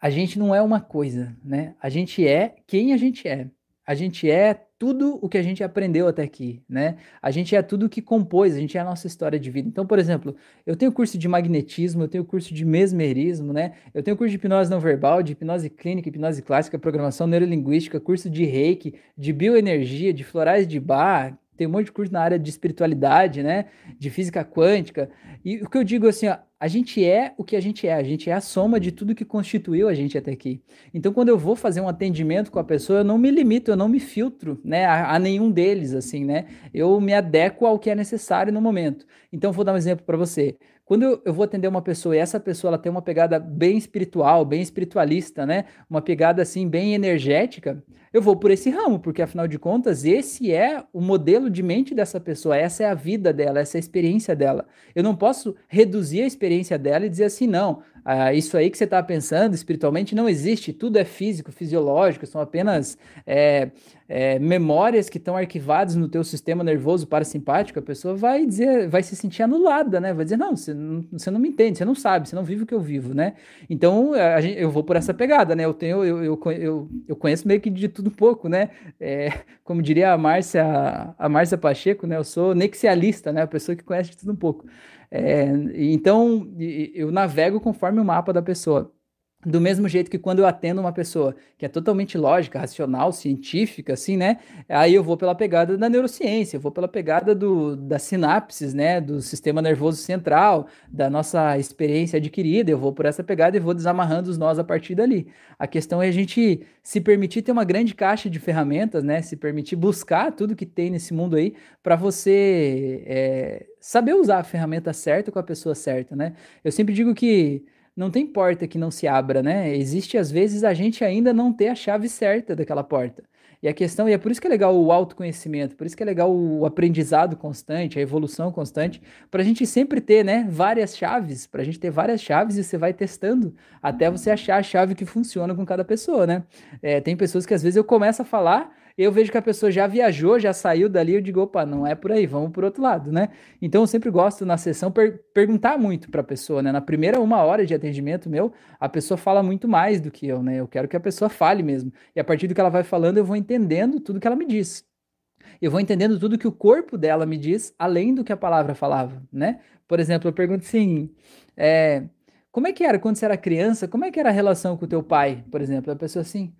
a gente não é uma coisa, né? A gente é quem a gente é. A gente é tudo o que a gente aprendeu até aqui, né? A gente é tudo o que compôs, a gente é a nossa história de vida. Então, por exemplo, eu tenho curso de magnetismo, eu tenho curso de mesmerismo, né? Eu tenho curso de hipnose não verbal, de hipnose clínica, hipnose clássica, programação neurolinguística, curso de reiki, de bioenergia, de florais de bar, tem um monte de curso na área de espiritualidade, né? De física quântica. E o que eu digo assim, ó, a gente é o que a gente é, a gente é a soma de tudo que constituiu a gente até aqui. Então, quando eu vou fazer um atendimento com a pessoa, eu não me limito, eu não me filtro, né, a, a nenhum deles, assim, né? Eu me adequo ao que é necessário no momento. Então, vou dar um exemplo para você. Quando eu, eu, vou atender uma pessoa e essa pessoa ela tem uma pegada bem espiritual, bem espiritualista, né? Uma pegada assim bem energética, eu vou por esse ramo, porque afinal de contas, esse é o modelo de mente dessa pessoa, essa é a vida dela, essa é a experiência dela. Eu não posso reduzir a experiência dela e dizer assim, não, Ah, isso aí que você está pensando espiritualmente não existe, tudo é físico, fisiológico, são apenas é, é, memórias que estão arquivadas no teu sistema nervoso parasimpático, a pessoa vai dizer, vai se sentir anulada, né? Vai dizer, não, você não, você não me entende, você não sabe, você não vive o que eu vivo, né? Então, eu vou por essa pegada, né? Eu tenho, eu, eu, eu, eu conheço meio que de tudo um pouco, né? É, como diria a Márcia, a Márcia Pacheco, né? Eu sou nexialista, né? A pessoa que conhece de tudo um pouco. É, então, eu navego conforme o mapa da pessoa. Do mesmo jeito que quando eu atendo uma pessoa que é totalmente lógica, racional, científica, assim, né? Aí eu vou pela pegada da neurociência, eu vou pela pegada do, das sinapses, né? Do sistema nervoso central, da nossa experiência adquirida, eu vou por essa pegada e vou desamarrando os nós a partir dali. A questão é a gente se permitir ter uma grande caixa de ferramentas, né? Se permitir buscar tudo que tem nesse mundo aí para você é, saber usar a ferramenta certa com a pessoa certa, né? Eu sempre digo que não tem porta que não se abra, né? Existe às vezes a gente ainda não ter a chave certa daquela porta. E a questão, e é por isso que é legal o autoconhecimento, por isso que é legal o aprendizado constante, a evolução constante, para a gente sempre ter, né, várias chaves, para a gente ter várias chaves e você vai testando até você achar a chave que funciona com cada pessoa, né? É, tem pessoas que às vezes eu começo a falar eu vejo que a pessoa já viajou, já saiu dali, eu digo, opa, não é por aí, vamos por outro lado, né? Então eu sempre gosto na sessão per perguntar muito para a pessoa, né? Na primeira uma hora de atendimento meu, a pessoa fala muito mais do que eu, né? Eu quero que a pessoa fale mesmo. E a partir do que ela vai falando, eu vou entendendo tudo que ela me diz. Eu vou entendendo tudo que o corpo dela me diz, além do que a palavra falava, né? Por exemplo, eu pergunto assim, é, como é que era quando você era criança? Como é que era a relação com o teu pai, por exemplo? A pessoa assim,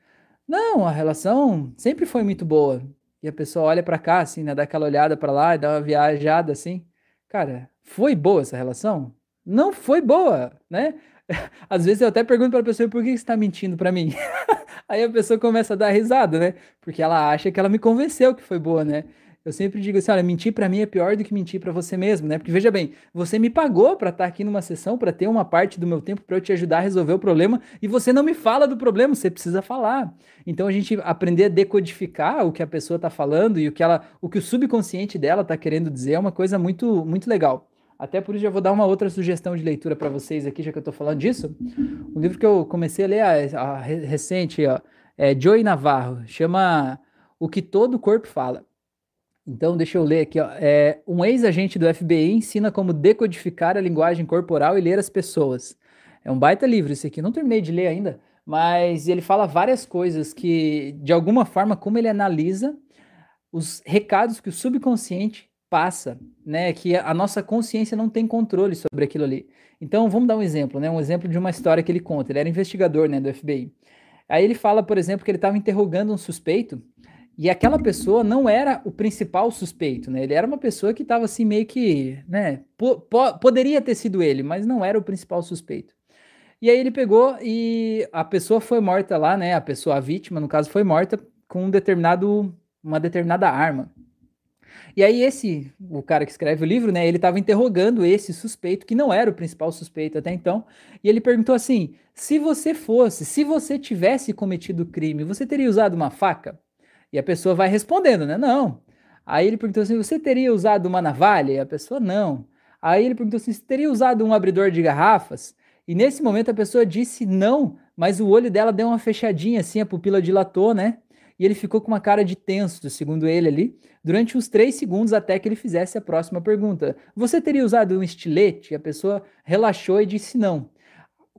não, a relação sempre foi muito boa. E a pessoa olha para cá, assim, né? Dá aquela olhada para lá e dá uma viajada assim. Cara, foi boa essa relação? Não foi boa, né? Às vezes eu até pergunto para a pessoa por que você está mentindo para mim. Aí a pessoa começa a dar risada, né? Porque ela acha que ela me convenceu que foi boa, né? Eu sempre digo assim, olha, mentir para mim é pior do que mentir para você mesmo, né? Porque veja bem, você me pagou para estar tá aqui numa sessão, para ter uma parte do meu tempo para eu te ajudar a resolver o problema, e você não me fala do problema, você precisa falar. Então a gente aprender a decodificar o que a pessoa está falando e o que ela, o que o subconsciente dela está querendo dizer é uma coisa muito muito legal. Até por isso já vou dar uma outra sugestão de leitura para vocês aqui, já que eu estou falando disso. Um livro que eu comecei a ler a, a, recente, ó, é Joey Navarro, chama O que todo corpo fala. Então, deixa eu ler aqui. Ó. É, um ex-agente do FBI ensina como decodificar a linguagem corporal e ler as pessoas. É um baita livro esse aqui. Não terminei de ler ainda, mas ele fala várias coisas que, de alguma forma, como ele analisa os recados que o subconsciente passa, né? Que a nossa consciência não tem controle sobre aquilo ali. Então, vamos dar um exemplo, né? Um exemplo de uma história que ele conta. Ele era investigador, né, do FBI. Aí ele fala, por exemplo, que ele estava interrogando um suspeito e aquela pessoa não era o principal suspeito, né? Ele era uma pessoa que estava assim meio que, né? Po po poderia ter sido ele, mas não era o principal suspeito. E aí ele pegou e a pessoa foi morta lá, né? A pessoa, a vítima, no caso, foi morta com um determinado, uma determinada arma. E aí esse, o cara que escreve o livro, né? Ele estava interrogando esse suspeito que não era o principal suspeito até então. E ele perguntou assim: se você fosse, se você tivesse cometido o crime, você teria usado uma faca? E a pessoa vai respondendo, né? Não. Aí ele perguntou assim: você teria usado uma navalha? E a pessoa não. Aí ele perguntou assim: você teria usado um abridor de garrafas? E nesse momento a pessoa disse não, mas o olho dela deu uma fechadinha assim, a pupila dilatou, né? E ele ficou com uma cara de tenso, segundo ele ali, durante uns três segundos até que ele fizesse a próxima pergunta. Você teria usado um estilete? E a pessoa relaxou e disse não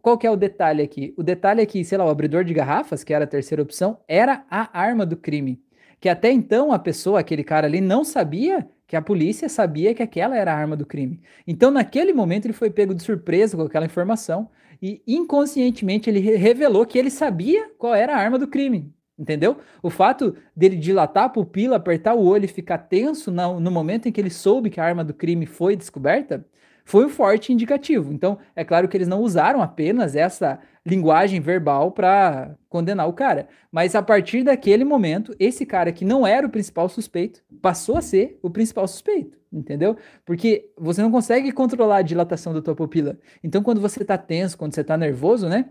qual que é o detalhe aqui? O detalhe é que, sei lá, o abridor de garrafas, que era a terceira opção, era a arma do crime. Que até então a pessoa, aquele cara ali, não sabia que a polícia sabia que aquela era a arma do crime. Então, naquele momento, ele foi pego de surpresa com aquela informação e inconscientemente ele revelou que ele sabia qual era a arma do crime. Entendeu? O fato dele dilatar a pupila, apertar o olho e ficar tenso no, momento em que ele soube que a arma do crime foi descoberta, foi um forte indicativo. Então, é claro que eles não usaram apenas essa linguagem verbal para condenar o cara, mas a partir daquele momento, esse cara que não era o principal suspeito passou a ser o principal suspeito, entendeu? Porque você não consegue controlar a dilatação da tua pupila. Então, quando você tá tenso, quando você tá nervoso, né?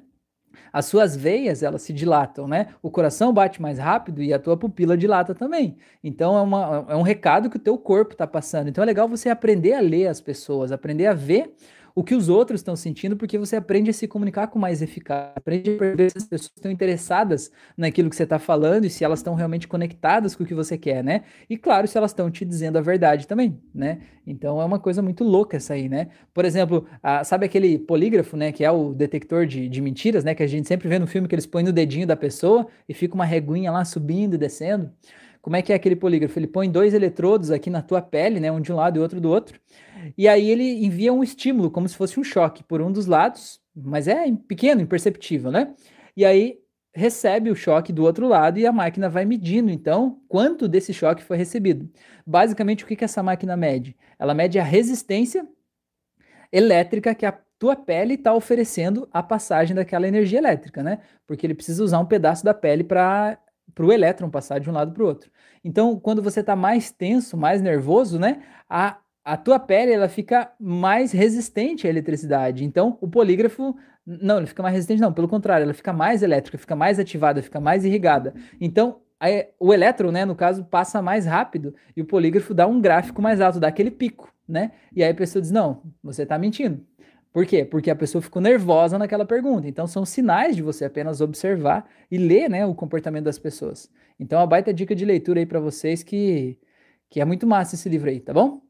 As suas veias elas se dilatam, né? O coração bate mais rápido e a tua pupila dilata também. Então é, uma, é um recado que o teu corpo está passando. Então é legal você aprender a ler as pessoas, aprender a ver o que os outros estão sentindo, porque você aprende a se comunicar com mais eficácia, aprende a perceber se as pessoas estão interessadas naquilo que você está falando e se elas estão realmente conectadas com o que você quer, né? E claro, se elas estão te dizendo a verdade também, né? Então é uma coisa muito louca essa aí, né? Por exemplo, a, sabe aquele polígrafo, né? Que é o detector de, de mentiras, né? Que a gente sempre vê no filme que eles põem no dedinho da pessoa e fica uma reguinha lá subindo e descendo. Como é que é aquele polígrafo? Ele põe dois eletrodos aqui na tua pele, né? Um de um lado e outro do outro. E aí ele envia um estímulo, como se fosse um choque, por um dos lados, mas é pequeno, imperceptível, né? E aí recebe o choque do outro lado e a máquina vai medindo, então, quanto desse choque foi recebido. Basicamente, o que, que essa máquina mede? Ela mede a resistência elétrica que a tua pele está oferecendo à passagem daquela energia elétrica, né? Porque ele precisa usar um pedaço da pele para o elétron passar de um lado para o outro. Então, quando você está mais tenso, mais nervoso, né, a, a tua pele ela fica mais resistente à eletricidade. Então, o polígrafo não, ele fica mais resistente, não, pelo contrário, ela fica mais elétrica, fica mais ativada, fica mais irrigada. Então, o elétron, né, no caso, passa mais rápido e o polígrafo dá um gráfico mais alto, dá aquele pico, né? E aí a pessoa diz: não, você está mentindo. Por quê? Porque a pessoa ficou nervosa naquela pergunta. Então, são sinais de você apenas observar e ler né, o comportamento das pessoas. Então, a baita dica de leitura aí para vocês que, que é muito massa esse livro aí, tá bom?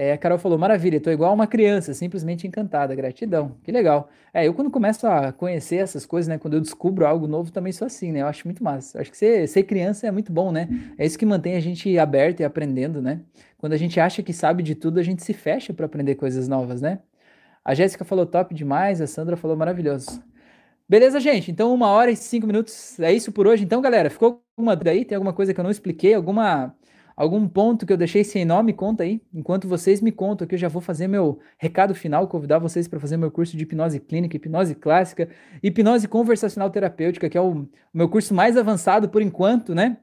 É, a Carol falou, maravilha, tô igual uma criança, simplesmente encantada, gratidão, que legal. É, eu quando começo a conhecer essas coisas, né, quando eu descubro algo novo, também sou assim, né, eu acho muito massa. Acho que ser, ser criança é muito bom, né, é isso que mantém a gente aberto e aprendendo, né. Quando a gente acha que sabe de tudo, a gente se fecha para aprender coisas novas, né. A Jéssica falou top demais, a Sandra falou maravilhoso. Beleza, gente? Então, uma hora e cinco minutos é isso por hoje. Então, galera, ficou alguma dúvida aí? Tem alguma coisa que eu não expliquei? Alguma, algum ponto que eu deixei sem nome? Conta aí. Enquanto vocês me contam aqui, eu já vou fazer meu recado final, convidar vocês para fazer meu curso de hipnose clínica, hipnose clássica, hipnose conversacional terapêutica, que é o, meu curso mais avançado por enquanto, né?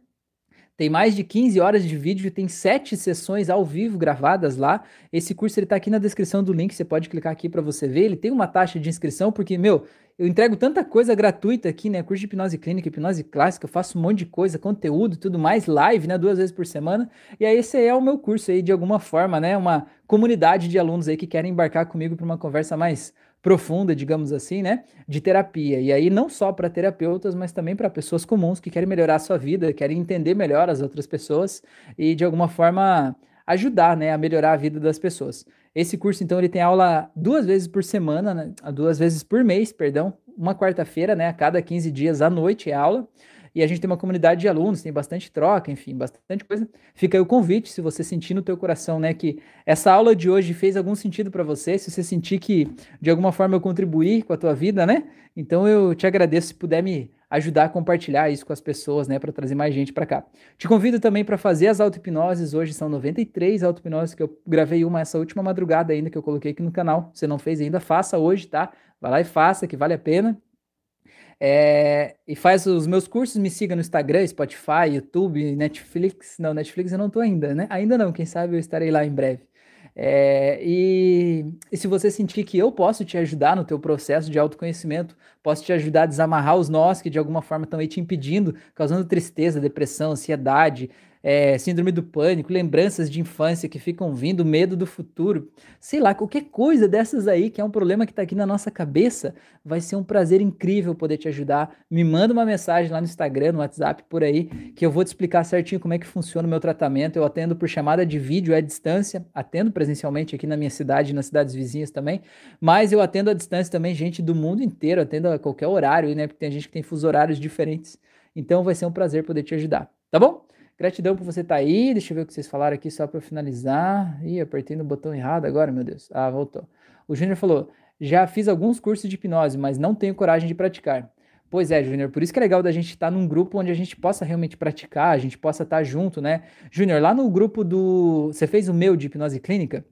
Tem mais de 15 horas de vídeo, tem sete sessões ao vivo gravadas lá. Esse curso ele tá aqui na descrição do link, você pode clicar aqui para você ver. Ele tem uma taxa de inscrição porque, meu, eu entrego tanta coisa gratuita aqui, né? Curso de hipnose clínica, hipnose clássica, eu faço um monte de coisa, conteúdo, tudo mais, live, né? Duas vezes por semana. E aí esse é o meu curso aí de alguma forma, né? Uma comunidade de alunos aí que querem embarcar comigo para uma conversa mais profunda, digamos assim, né, de terapia. E aí não só para terapeutas, mas também para pessoas comuns que querem melhorar a sua vida, querem entender melhor as outras pessoas e de alguma forma ajudar, né, a melhorar a vida das pessoas. Esse curso então ele tem aula duas vezes por semana, né, duas vezes por mês, perdão, uma quarta-feira, né, a cada 15 dias à noite é aula. E a gente tem uma comunidade de alunos, tem bastante troca, enfim, bastante coisa. Fica aí o convite, se você sentir no teu coração, né, que essa aula de hoje fez algum sentido para você, se você sentir que de alguma forma eu contribuí com a tua vida, né? Então eu te agradeço. Se puder me ajudar a compartilhar isso com as pessoas, né, para trazer mais gente para cá. Te convido também para fazer as auto-hipnoses, hoje são 93 auto-hipnoses que eu gravei uma essa última madrugada ainda que eu coloquei aqui no canal. Se não fez ainda, faça hoje, tá? Vai lá e faça, que vale a pena. É, e faz os meus cursos, me siga no Instagram, Spotify, YouTube, Netflix. Não, Netflix eu não tô ainda, né? Ainda não, quem sabe eu estarei lá em breve. É, e, e, se você sentir que eu posso te ajudar no teu processo de autoconhecimento, posso te ajudar a desamarrar os nós que de alguma forma estão aí te impedindo, causando tristeza, depressão, ansiedade, é, síndrome do pânico, lembranças de infância que ficam vindo, medo do futuro, sei lá, qualquer coisa dessas aí que é um problema que está aqui na nossa cabeça, vai ser um prazer incrível poder te ajudar. Me manda uma mensagem lá no Instagram, no WhatsApp, por aí, que eu vou te explicar certinho como é que funciona o meu tratamento. Eu atendo por chamada de vídeo à distância, atendo presencialmente aqui na minha cidade nas cidades vizinhas também, mas eu atendo à distância também gente do mundo inteiro, atendo a qualquer horário, né? Porque tem gente que tem fuso horários diferentes. Então vai ser um prazer poder te ajudar, tá bom? Gratidão por você estar tá aí. Deixa eu ver o que vocês falaram aqui só para finalizar. Ih, apertei no botão errado agora, meu Deus. Ah, voltou. O Júnior falou: já fiz alguns cursos de hipnose, mas não tenho coragem de praticar. Pois é, Júnior, por isso que é legal da gente estar tá num grupo onde a gente possa realmente praticar, a gente possa estar tá junto, né? Júnior, lá no grupo do. Você fez o meu de hipnose clínica?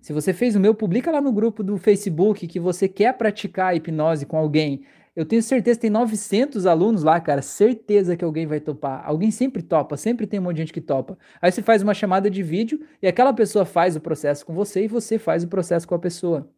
Se você fez o meu, publica lá no grupo do Facebook que você quer praticar hipnose com alguém. Eu tenho certeza tem 900 alunos lá, cara. Certeza que alguém vai topar. Alguém sempre topa, sempre tem um monte de gente que topa. Aí você faz uma chamada de vídeo e aquela pessoa faz o processo com você e você faz o processo com a pessoa.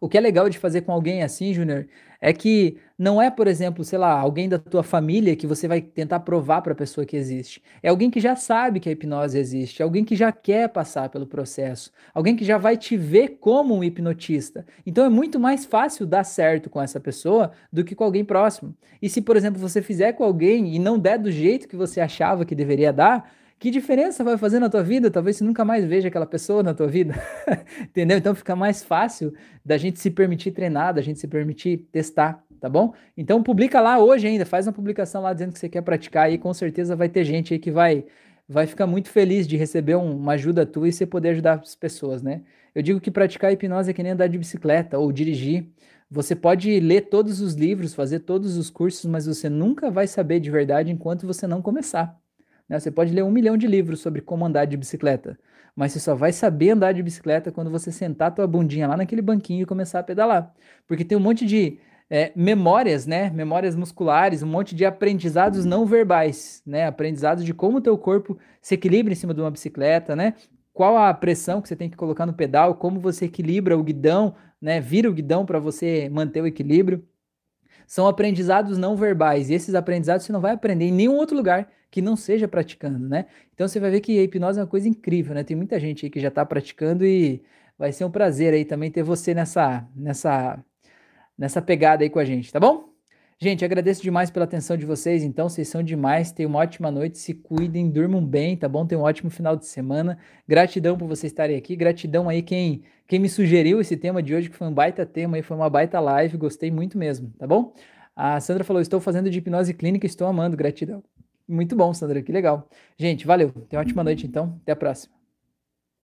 O que é legal de fazer com alguém assim, Júnior, é que não é, por exemplo, sei lá, alguém da tua família que você vai tentar provar para a pessoa que existe. É alguém que já sabe que a hipnose existe, é alguém que já quer passar pelo processo, alguém que já vai te ver como um hipnotista. Então é muito mais fácil dar certo com essa pessoa do que com alguém próximo. E se, por exemplo, você fizer com alguém e não der do jeito que você achava que deveria dar, que diferença vai fazer na tua vida? Talvez você nunca mais veja aquela pessoa na tua vida. Entendeu? Então fica mais fácil da gente se permitir treinar, da gente se permitir testar, tá bom? Então publica lá hoje ainda, faz uma publicação lá dizendo que você quer praticar e com certeza vai ter gente aí que vai vai ficar muito feliz de receber um, uma ajuda tua e você poder ajudar as pessoas, né? Eu digo que praticar hipnose é que nem andar de bicicleta ou dirigir. Você pode ler todos os livros, fazer todos os cursos, mas você nunca vai saber de verdade enquanto você não começar. Né? Você pode ler um milhão de livros sobre como andar de bicicleta, mas você só vai saber andar de bicicleta quando você sentar tua bundinha lá naquele banquinho e começar a pedalar. Porque tem um monte de é, memórias, né? Memórias musculares, um monte de aprendizados não verbais, né? Aprendizados de como o teu corpo se equilibra em cima de uma bicicleta, né? Qual a pressão que você tem que colocar no pedal, como você equilibra o guidão, né? Vira o guidão para você manter o equilíbrio. São aprendizados não verbais, e esses aprendizados você não vai aprender em nenhum outro lugar que não seja praticando, né? Então você vai ver que a hipnose é uma coisa incrível, né? Tem muita gente aí que já está praticando e vai ser um prazer aí também ter você nessa, nessa, nessa pegada aí com a gente, tá bom? Gente, agradeço demais pela atenção de vocês, então, vocês são demais, tenham uma ótima noite, se cuidem, durmam bem, tá bom? Tenham um ótimo final de semana, gratidão por vocês estarem aqui, gratidão aí quem, quem me sugeriu esse tema de hoje, que foi um baita tema aí, foi uma baita live, gostei muito mesmo, tá bom? A Sandra falou, estou fazendo de hipnose clínica, estou amando, gratidão. Muito bom, Sandra, que legal. Gente, valeu. Tenha uma ótima noite, então. Até a próxima.